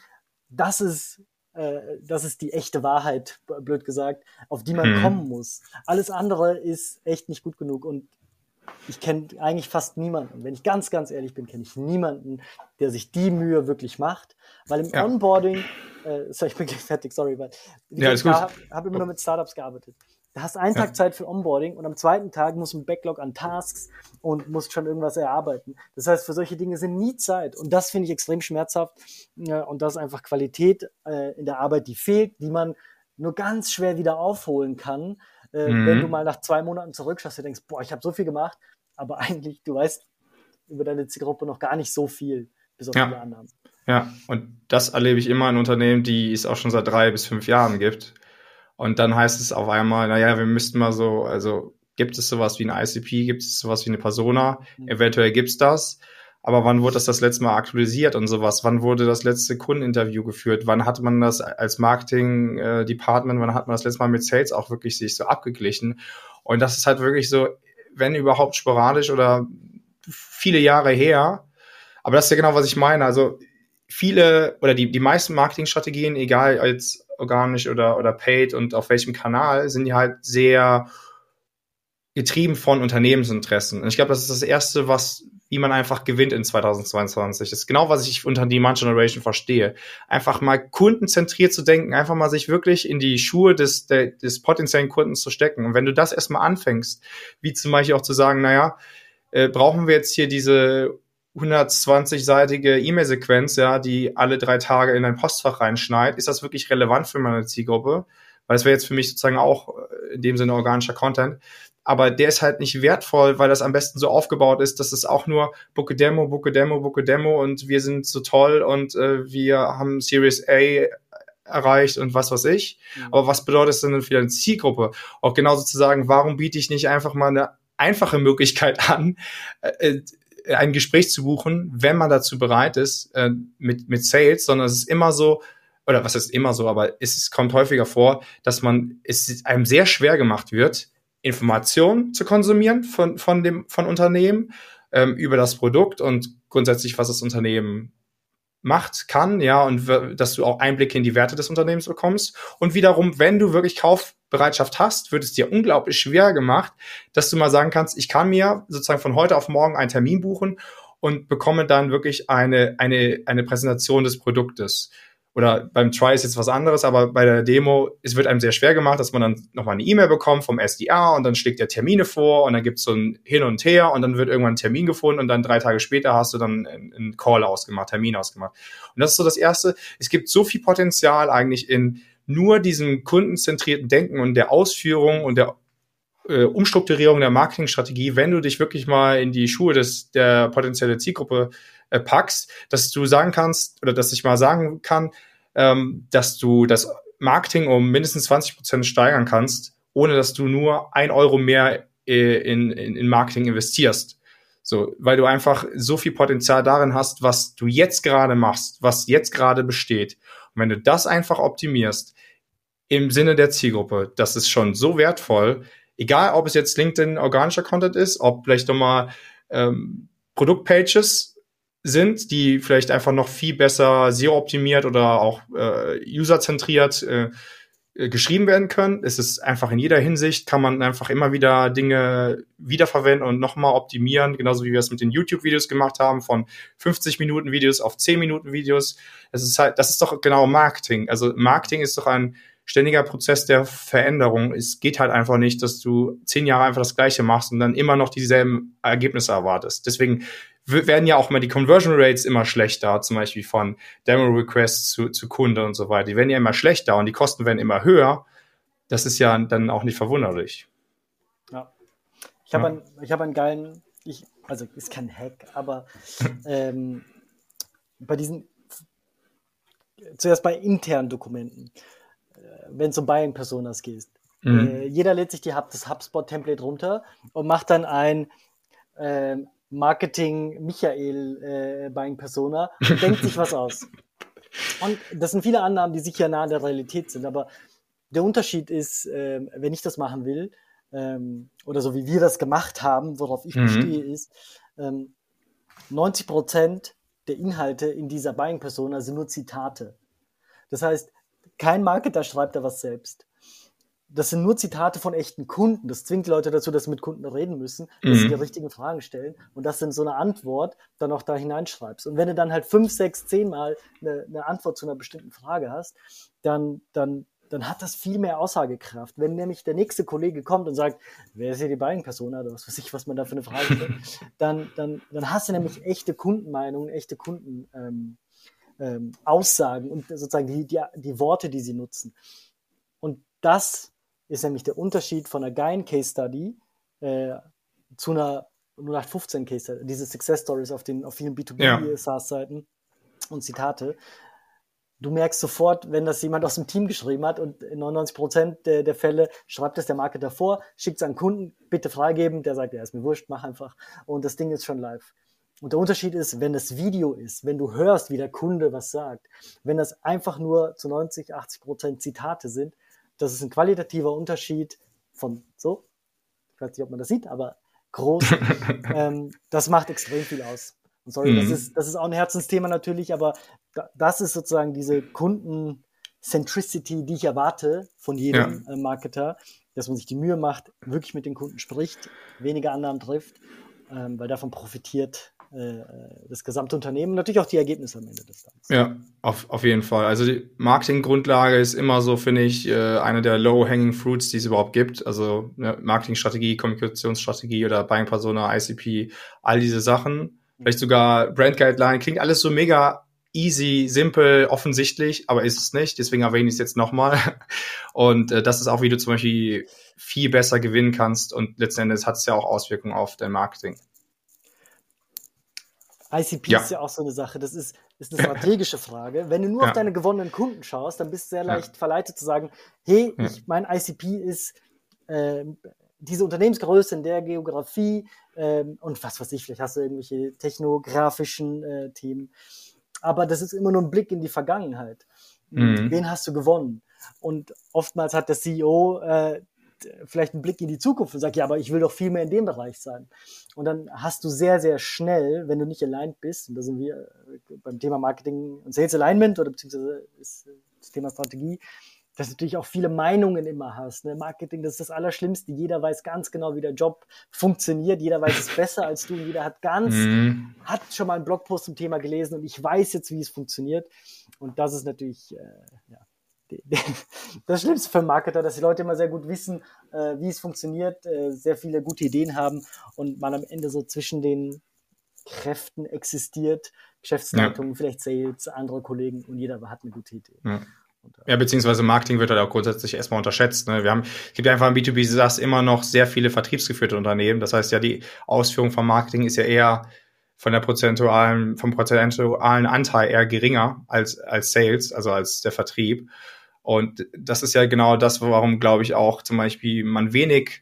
das ist das ist die echte Wahrheit, blöd gesagt, auf die man mhm. kommen muss. Alles andere ist echt nicht gut genug und ich kenne eigentlich fast niemanden. Wenn ich ganz, ganz ehrlich bin, kenne ich niemanden, der sich die Mühe wirklich macht, weil im ja. Onboarding, äh, sorry, ich bin gleich fertig, sorry, weil ja, ich habe hab immer nur mit Startups gearbeitet. Da hast einen ja. Tag Zeit für Onboarding und am zweiten Tag musst du ein Backlog an Tasks und musst schon irgendwas erarbeiten. Das heißt, für solche Dinge sind nie Zeit. Und das finde ich extrem schmerzhaft. Und das ist einfach Qualität äh, in der Arbeit, die fehlt, die man nur ganz schwer wieder aufholen kann, äh, mhm. wenn du mal nach zwei Monaten zurückschaust und denkst, boah, ich habe so viel gemacht, aber [LAUGHS] eigentlich, du weißt über deine Zielgruppe noch gar nicht so viel, bis auf ja. viele Annahmen. Ja, und das erlebe ich immer in Unternehmen, die es auch schon seit drei bis fünf Jahren gibt und dann heißt es auf einmal, naja, wir müssten mal so, also gibt es sowas wie eine ICP, gibt es sowas wie eine Persona, mhm. eventuell gibt's das. Aber wann wurde das das letzte Mal aktualisiert und sowas? Wann wurde das letzte Kundeninterview geführt? Wann hat man das als Marketing-Department, äh, wann hat man das letzte Mal mit Sales auch wirklich sich so abgeglichen? Und das ist halt wirklich so, wenn überhaupt sporadisch oder viele Jahre her. Aber das ist ja genau, was ich meine. Also viele oder die, die meisten Marketingstrategien, egal als organisch oder, oder paid und auf welchem Kanal, sind die halt sehr getrieben von Unternehmensinteressen. Und ich glaube, das ist das Erste, was, wie man einfach gewinnt in 2022. Das ist genau, was ich unter Demand Generation verstehe. Einfach mal kundenzentriert zu denken, einfach mal sich wirklich in die Schuhe des, der, des potenziellen Kunden zu stecken. Und wenn du das erstmal anfängst, wie zum Beispiel auch zu sagen, naja, äh, brauchen wir jetzt hier diese 120-seitige E-Mail-Sequenz, ja, die alle drei Tage in dein Postfach reinschneit, ist das wirklich relevant für meine Zielgruppe? Weil es wäre jetzt für mich sozusagen auch äh, in dem Sinne organischer Content aber der ist halt nicht wertvoll, weil das am besten so aufgebaut ist, dass es auch nur Bucke Demo, Bucke Demo, Bucke Demo und wir sind so toll und äh, wir haben Series A erreicht und was weiß ich. Mhm. Aber was bedeutet es denn für eine Zielgruppe? Auch genauso zu sagen, warum biete ich nicht einfach mal eine einfache Möglichkeit an, äh, äh, ein Gespräch zu buchen, wenn man dazu bereit ist, äh, mit, mit Sales, sondern es ist immer so, oder was ist immer so, aber es, kommt häufiger vor, dass man es einem sehr schwer gemacht wird, Informationen zu konsumieren von, von dem, von Unternehmen ähm, über das Produkt und grundsätzlich, was das Unternehmen macht, kann, ja, und dass du auch Einblicke in die Werte des Unternehmens bekommst. Und wiederum, wenn du wirklich Kaufbereitschaft hast, wird es dir unglaublich schwer gemacht, dass du mal sagen kannst, ich kann mir sozusagen von heute auf morgen einen Termin buchen und bekomme dann wirklich eine, eine, eine Präsentation des Produktes oder beim Try ist jetzt was anderes, aber bei der Demo, es wird einem sehr schwer gemacht, dass man dann nochmal eine E-Mail bekommt vom SDR und dann schlägt der Termine vor und dann gibt es so ein Hin und Her und dann wird irgendwann ein Termin gefunden und dann drei Tage später hast du dann einen Call ausgemacht, Termin ausgemacht. Und das ist so das Erste. Es gibt so viel Potenzial eigentlich in nur diesem kundenzentrierten Denken und der Ausführung und der äh, Umstrukturierung der Marketingstrategie, wenn du dich wirklich mal in die Schuhe des, der potenziellen Zielgruppe äh, packst, dass du sagen kannst oder dass ich mal sagen kann, ähm, dass du das Marketing um mindestens 20 Prozent steigern kannst, ohne dass du nur ein Euro mehr äh, in, in, in Marketing investierst. So, weil du einfach so viel Potenzial darin hast, was du jetzt gerade machst, was jetzt gerade besteht. Und wenn du das einfach optimierst, im Sinne der Zielgruppe, das ist schon so wertvoll, egal ob es jetzt LinkedIn organischer Content ist, ob vielleicht nochmal ähm, Produktpages sind, die vielleicht einfach noch viel besser SEO-optimiert oder auch äh, userzentriert äh, äh, geschrieben werden können. Es ist einfach in jeder Hinsicht, kann man einfach immer wieder Dinge wiederverwenden und nochmal optimieren, genauso wie wir es mit den YouTube-Videos gemacht haben, von 50 Minuten Videos auf 10 Minuten Videos. Es ist halt, das ist doch genau Marketing. Also Marketing ist doch ein ständiger Prozess der Veränderung. Es geht halt einfach nicht, dass du zehn Jahre einfach das Gleiche machst und dann immer noch dieselben Ergebnisse erwartest. Deswegen werden ja auch mal die Conversion Rates immer schlechter, zum Beispiel von Demo Requests zu, zu Kunde und so weiter. Die werden ja immer schlechter und die Kosten werden immer höher. Das ist ja dann auch nicht verwunderlich. Ja. Ich habe ja. einen, ich hab einen geilen, ich, also ist kein Hack, aber [LAUGHS] ähm, bei diesen, zuerst bei internen Dokumenten, wenn es um Buying Personas geht. Mhm. Äh, jeder lädt sich die, das HubSpot-Template runter und macht dann ein ähm, Marketing Michael äh, Buying Persona und denkt sich was aus. [LAUGHS] Und das sind viele Annahmen, die sicher nah an der Realität sind, aber der Unterschied ist, äh, wenn ich das machen will, ähm, oder so wie wir das gemacht haben, worauf ich mhm. bestehe, ist, ähm, 90 Prozent der Inhalte in dieser Buying Persona sind nur Zitate. Das heißt, kein Marketer schreibt da was selbst das sind nur Zitate von echten Kunden. Das zwingt Leute dazu, dass sie mit Kunden reden müssen, dass mhm. sie die richtigen Fragen stellen und dass du so eine Antwort dann auch da hineinschreibst. Und wenn du dann halt fünf, sechs, zehn Mal eine, eine Antwort zu einer bestimmten Frage hast, dann, dann, dann hat das viel mehr Aussagekraft. Wenn nämlich der nächste Kollege kommt und sagt, wer ist hier die Buying-Persona oder was weiß ich, was man da für eine Frage stellt, [LAUGHS] dann, dann, dann hast du nämlich echte Kundenmeinungen, echte Kunden, ähm, ähm, Aussagen und sozusagen die, die, die Worte, die sie nutzen. Und das ist nämlich der Unterschied von einer geilen Case Study äh, zu einer 0815 Case Study, diese Success Stories auf den auf vielen B2B ja. Und Zitate. Du merkst sofort, wenn das jemand aus dem Team geschrieben hat und in 99 Prozent der, der, Fälle schreibt es der Marketer vor, schickt es an Kunden, bitte freigeben, der sagt, ja, ist mir wurscht, mach einfach. Und das Ding ist schon live. Und der Unterschied ist, wenn das Video ist, wenn du hörst, wie der Kunde was sagt, wenn das einfach nur zu 90, 80 Prozent Zitate sind, das ist ein qualitativer Unterschied von so, ich weiß nicht, ob man das sieht, aber groß. [LAUGHS] ähm, das macht extrem viel aus. Und sorry, mhm. das, ist, das ist auch ein Herzensthema natürlich, aber das ist sozusagen diese Kunden-Centricity, die ich erwarte von jedem ja. äh, Marketer, dass man sich die Mühe macht, wirklich mit den Kunden spricht, weniger Annahmen trifft, ähm, weil davon profitiert das gesamte Unternehmen und natürlich auch die Ergebnisse am Ende des Tages. Ja, auf, auf jeden Fall. Also die Marketinggrundlage ist immer so, finde ich, äh, eine der low-hanging fruits, die es überhaupt gibt. Also ne, Marketingstrategie, Kommunikationsstrategie oder Buying Persona, ICP, all diese Sachen. Vielleicht sogar Brand Guideline, klingt alles so mega easy, simpel, offensichtlich, aber ist es nicht. Deswegen erwähne ich es jetzt nochmal. [LAUGHS] Und äh, das ist auch, wie du zum Beispiel viel besser gewinnen kannst. Und letzten Endes hat es ja auch Auswirkungen auf dein Marketing. ICP ja. ist ja auch so eine Sache. Das ist, ist eine strategische Frage. Wenn du nur ja. auf deine gewonnenen Kunden schaust, dann bist du sehr leicht ja. verleitet zu sagen, hey, ich, mein ICP ist äh, diese Unternehmensgröße in der Geografie äh, und was weiß ich, vielleicht hast du irgendwelche technografischen äh, Themen. Aber das ist immer nur ein Blick in die Vergangenheit. Mhm. Wen hast du gewonnen? Und oftmals hat der CEO äh, vielleicht einen Blick in die Zukunft und sagt, ja, aber ich will doch viel mehr in dem Bereich sein. Und dann hast du sehr, sehr schnell, wenn du nicht aligned bist, und da sind wir äh, beim Thema Marketing und Sales Alignment oder beziehungsweise ist äh, das Thema Strategie, dass du natürlich auch viele Meinungen immer hast. Ne? Marketing, das ist das Allerschlimmste. Jeder weiß ganz genau, wie der Job funktioniert. Jeder weiß es besser als du. Und jeder hat ganz, [LAUGHS] mhm. hat schon mal einen Blogpost zum Thema gelesen und ich weiß jetzt, wie es funktioniert. Und das ist natürlich, äh, ja, das Schlimmste für Marketer, dass die Leute immer sehr gut wissen, äh, wie es funktioniert, äh, sehr viele gute Ideen haben und man am Ende so zwischen den Kräften existiert, Geschäftsleitung, ja. vielleicht Sales, andere Kollegen und jeder hat eine gute Idee. Ja. Ja, beziehungsweise Marketing wird halt auch grundsätzlich erstmal unterschätzt. Ne? Wir haben, es gibt einfach im B2B SaaS immer noch sehr viele vertriebsgeführte Unternehmen. Das heißt ja, die Ausführung von Marketing ist ja eher von der prozentualen, vom prozentualen Anteil eher geringer als, als Sales, also als der Vertrieb. Und das ist ja genau das, warum, glaube ich, auch zum Beispiel man wenig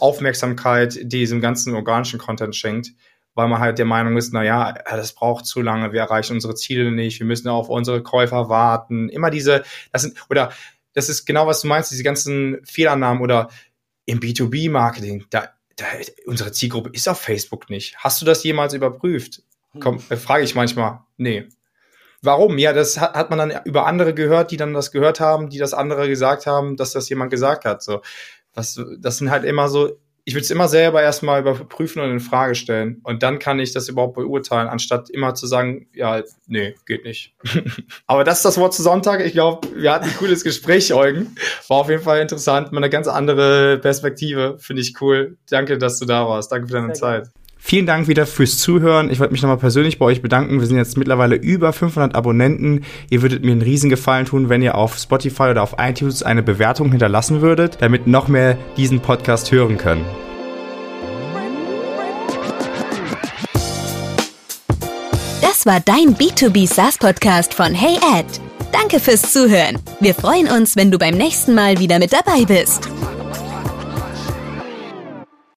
Aufmerksamkeit diesem ganzen organischen Content schenkt, weil man halt der Meinung ist, na ja, das braucht zu lange, wir erreichen unsere Ziele nicht, wir müssen auf unsere Käufer warten. Immer diese, das sind, oder das ist genau, was du meinst, diese ganzen Fehlannahmen oder im B2B-Marketing, da, da, unsere Zielgruppe ist auf Facebook nicht. Hast du das jemals überprüft? Komm, äh, frage ich manchmal. Nee. Warum? Ja, das hat, hat man dann über andere gehört, die dann das gehört haben, die das andere gesagt haben, dass das jemand gesagt hat. So, was, das sind halt immer so. Ich würde es immer selber erstmal überprüfen und in Frage stellen. Und dann kann ich das überhaupt beurteilen, anstatt immer zu sagen, ja, nee, geht nicht. [LAUGHS] Aber das ist das Wort zu Sonntag. Ich glaube, wir hatten ein cooles Gespräch, Eugen. War auf jeden Fall interessant. Mal eine ganz andere Perspektive. Finde ich cool. Danke, dass du da warst. Danke für deine Sehr Zeit. Gerne. Vielen Dank wieder fürs Zuhören. Ich wollte mich nochmal persönlich bei euch bedanken. Wir sind jetzt mittlerweile über 500 Abonnenten. Ihr würdet mir einen riesen Gefallen tun, wenn ihr auf Spotify oder auf iTunes eine Bewertung hinterlassen würdet, damit noch mehr diesen Podcast hören können. Das war dein B2B SaaS Podcast von Hey Ed. Danke fürs Zuhören. Wir freuen uns, wenn du beim nächsten Mal wieder mit dabei bist.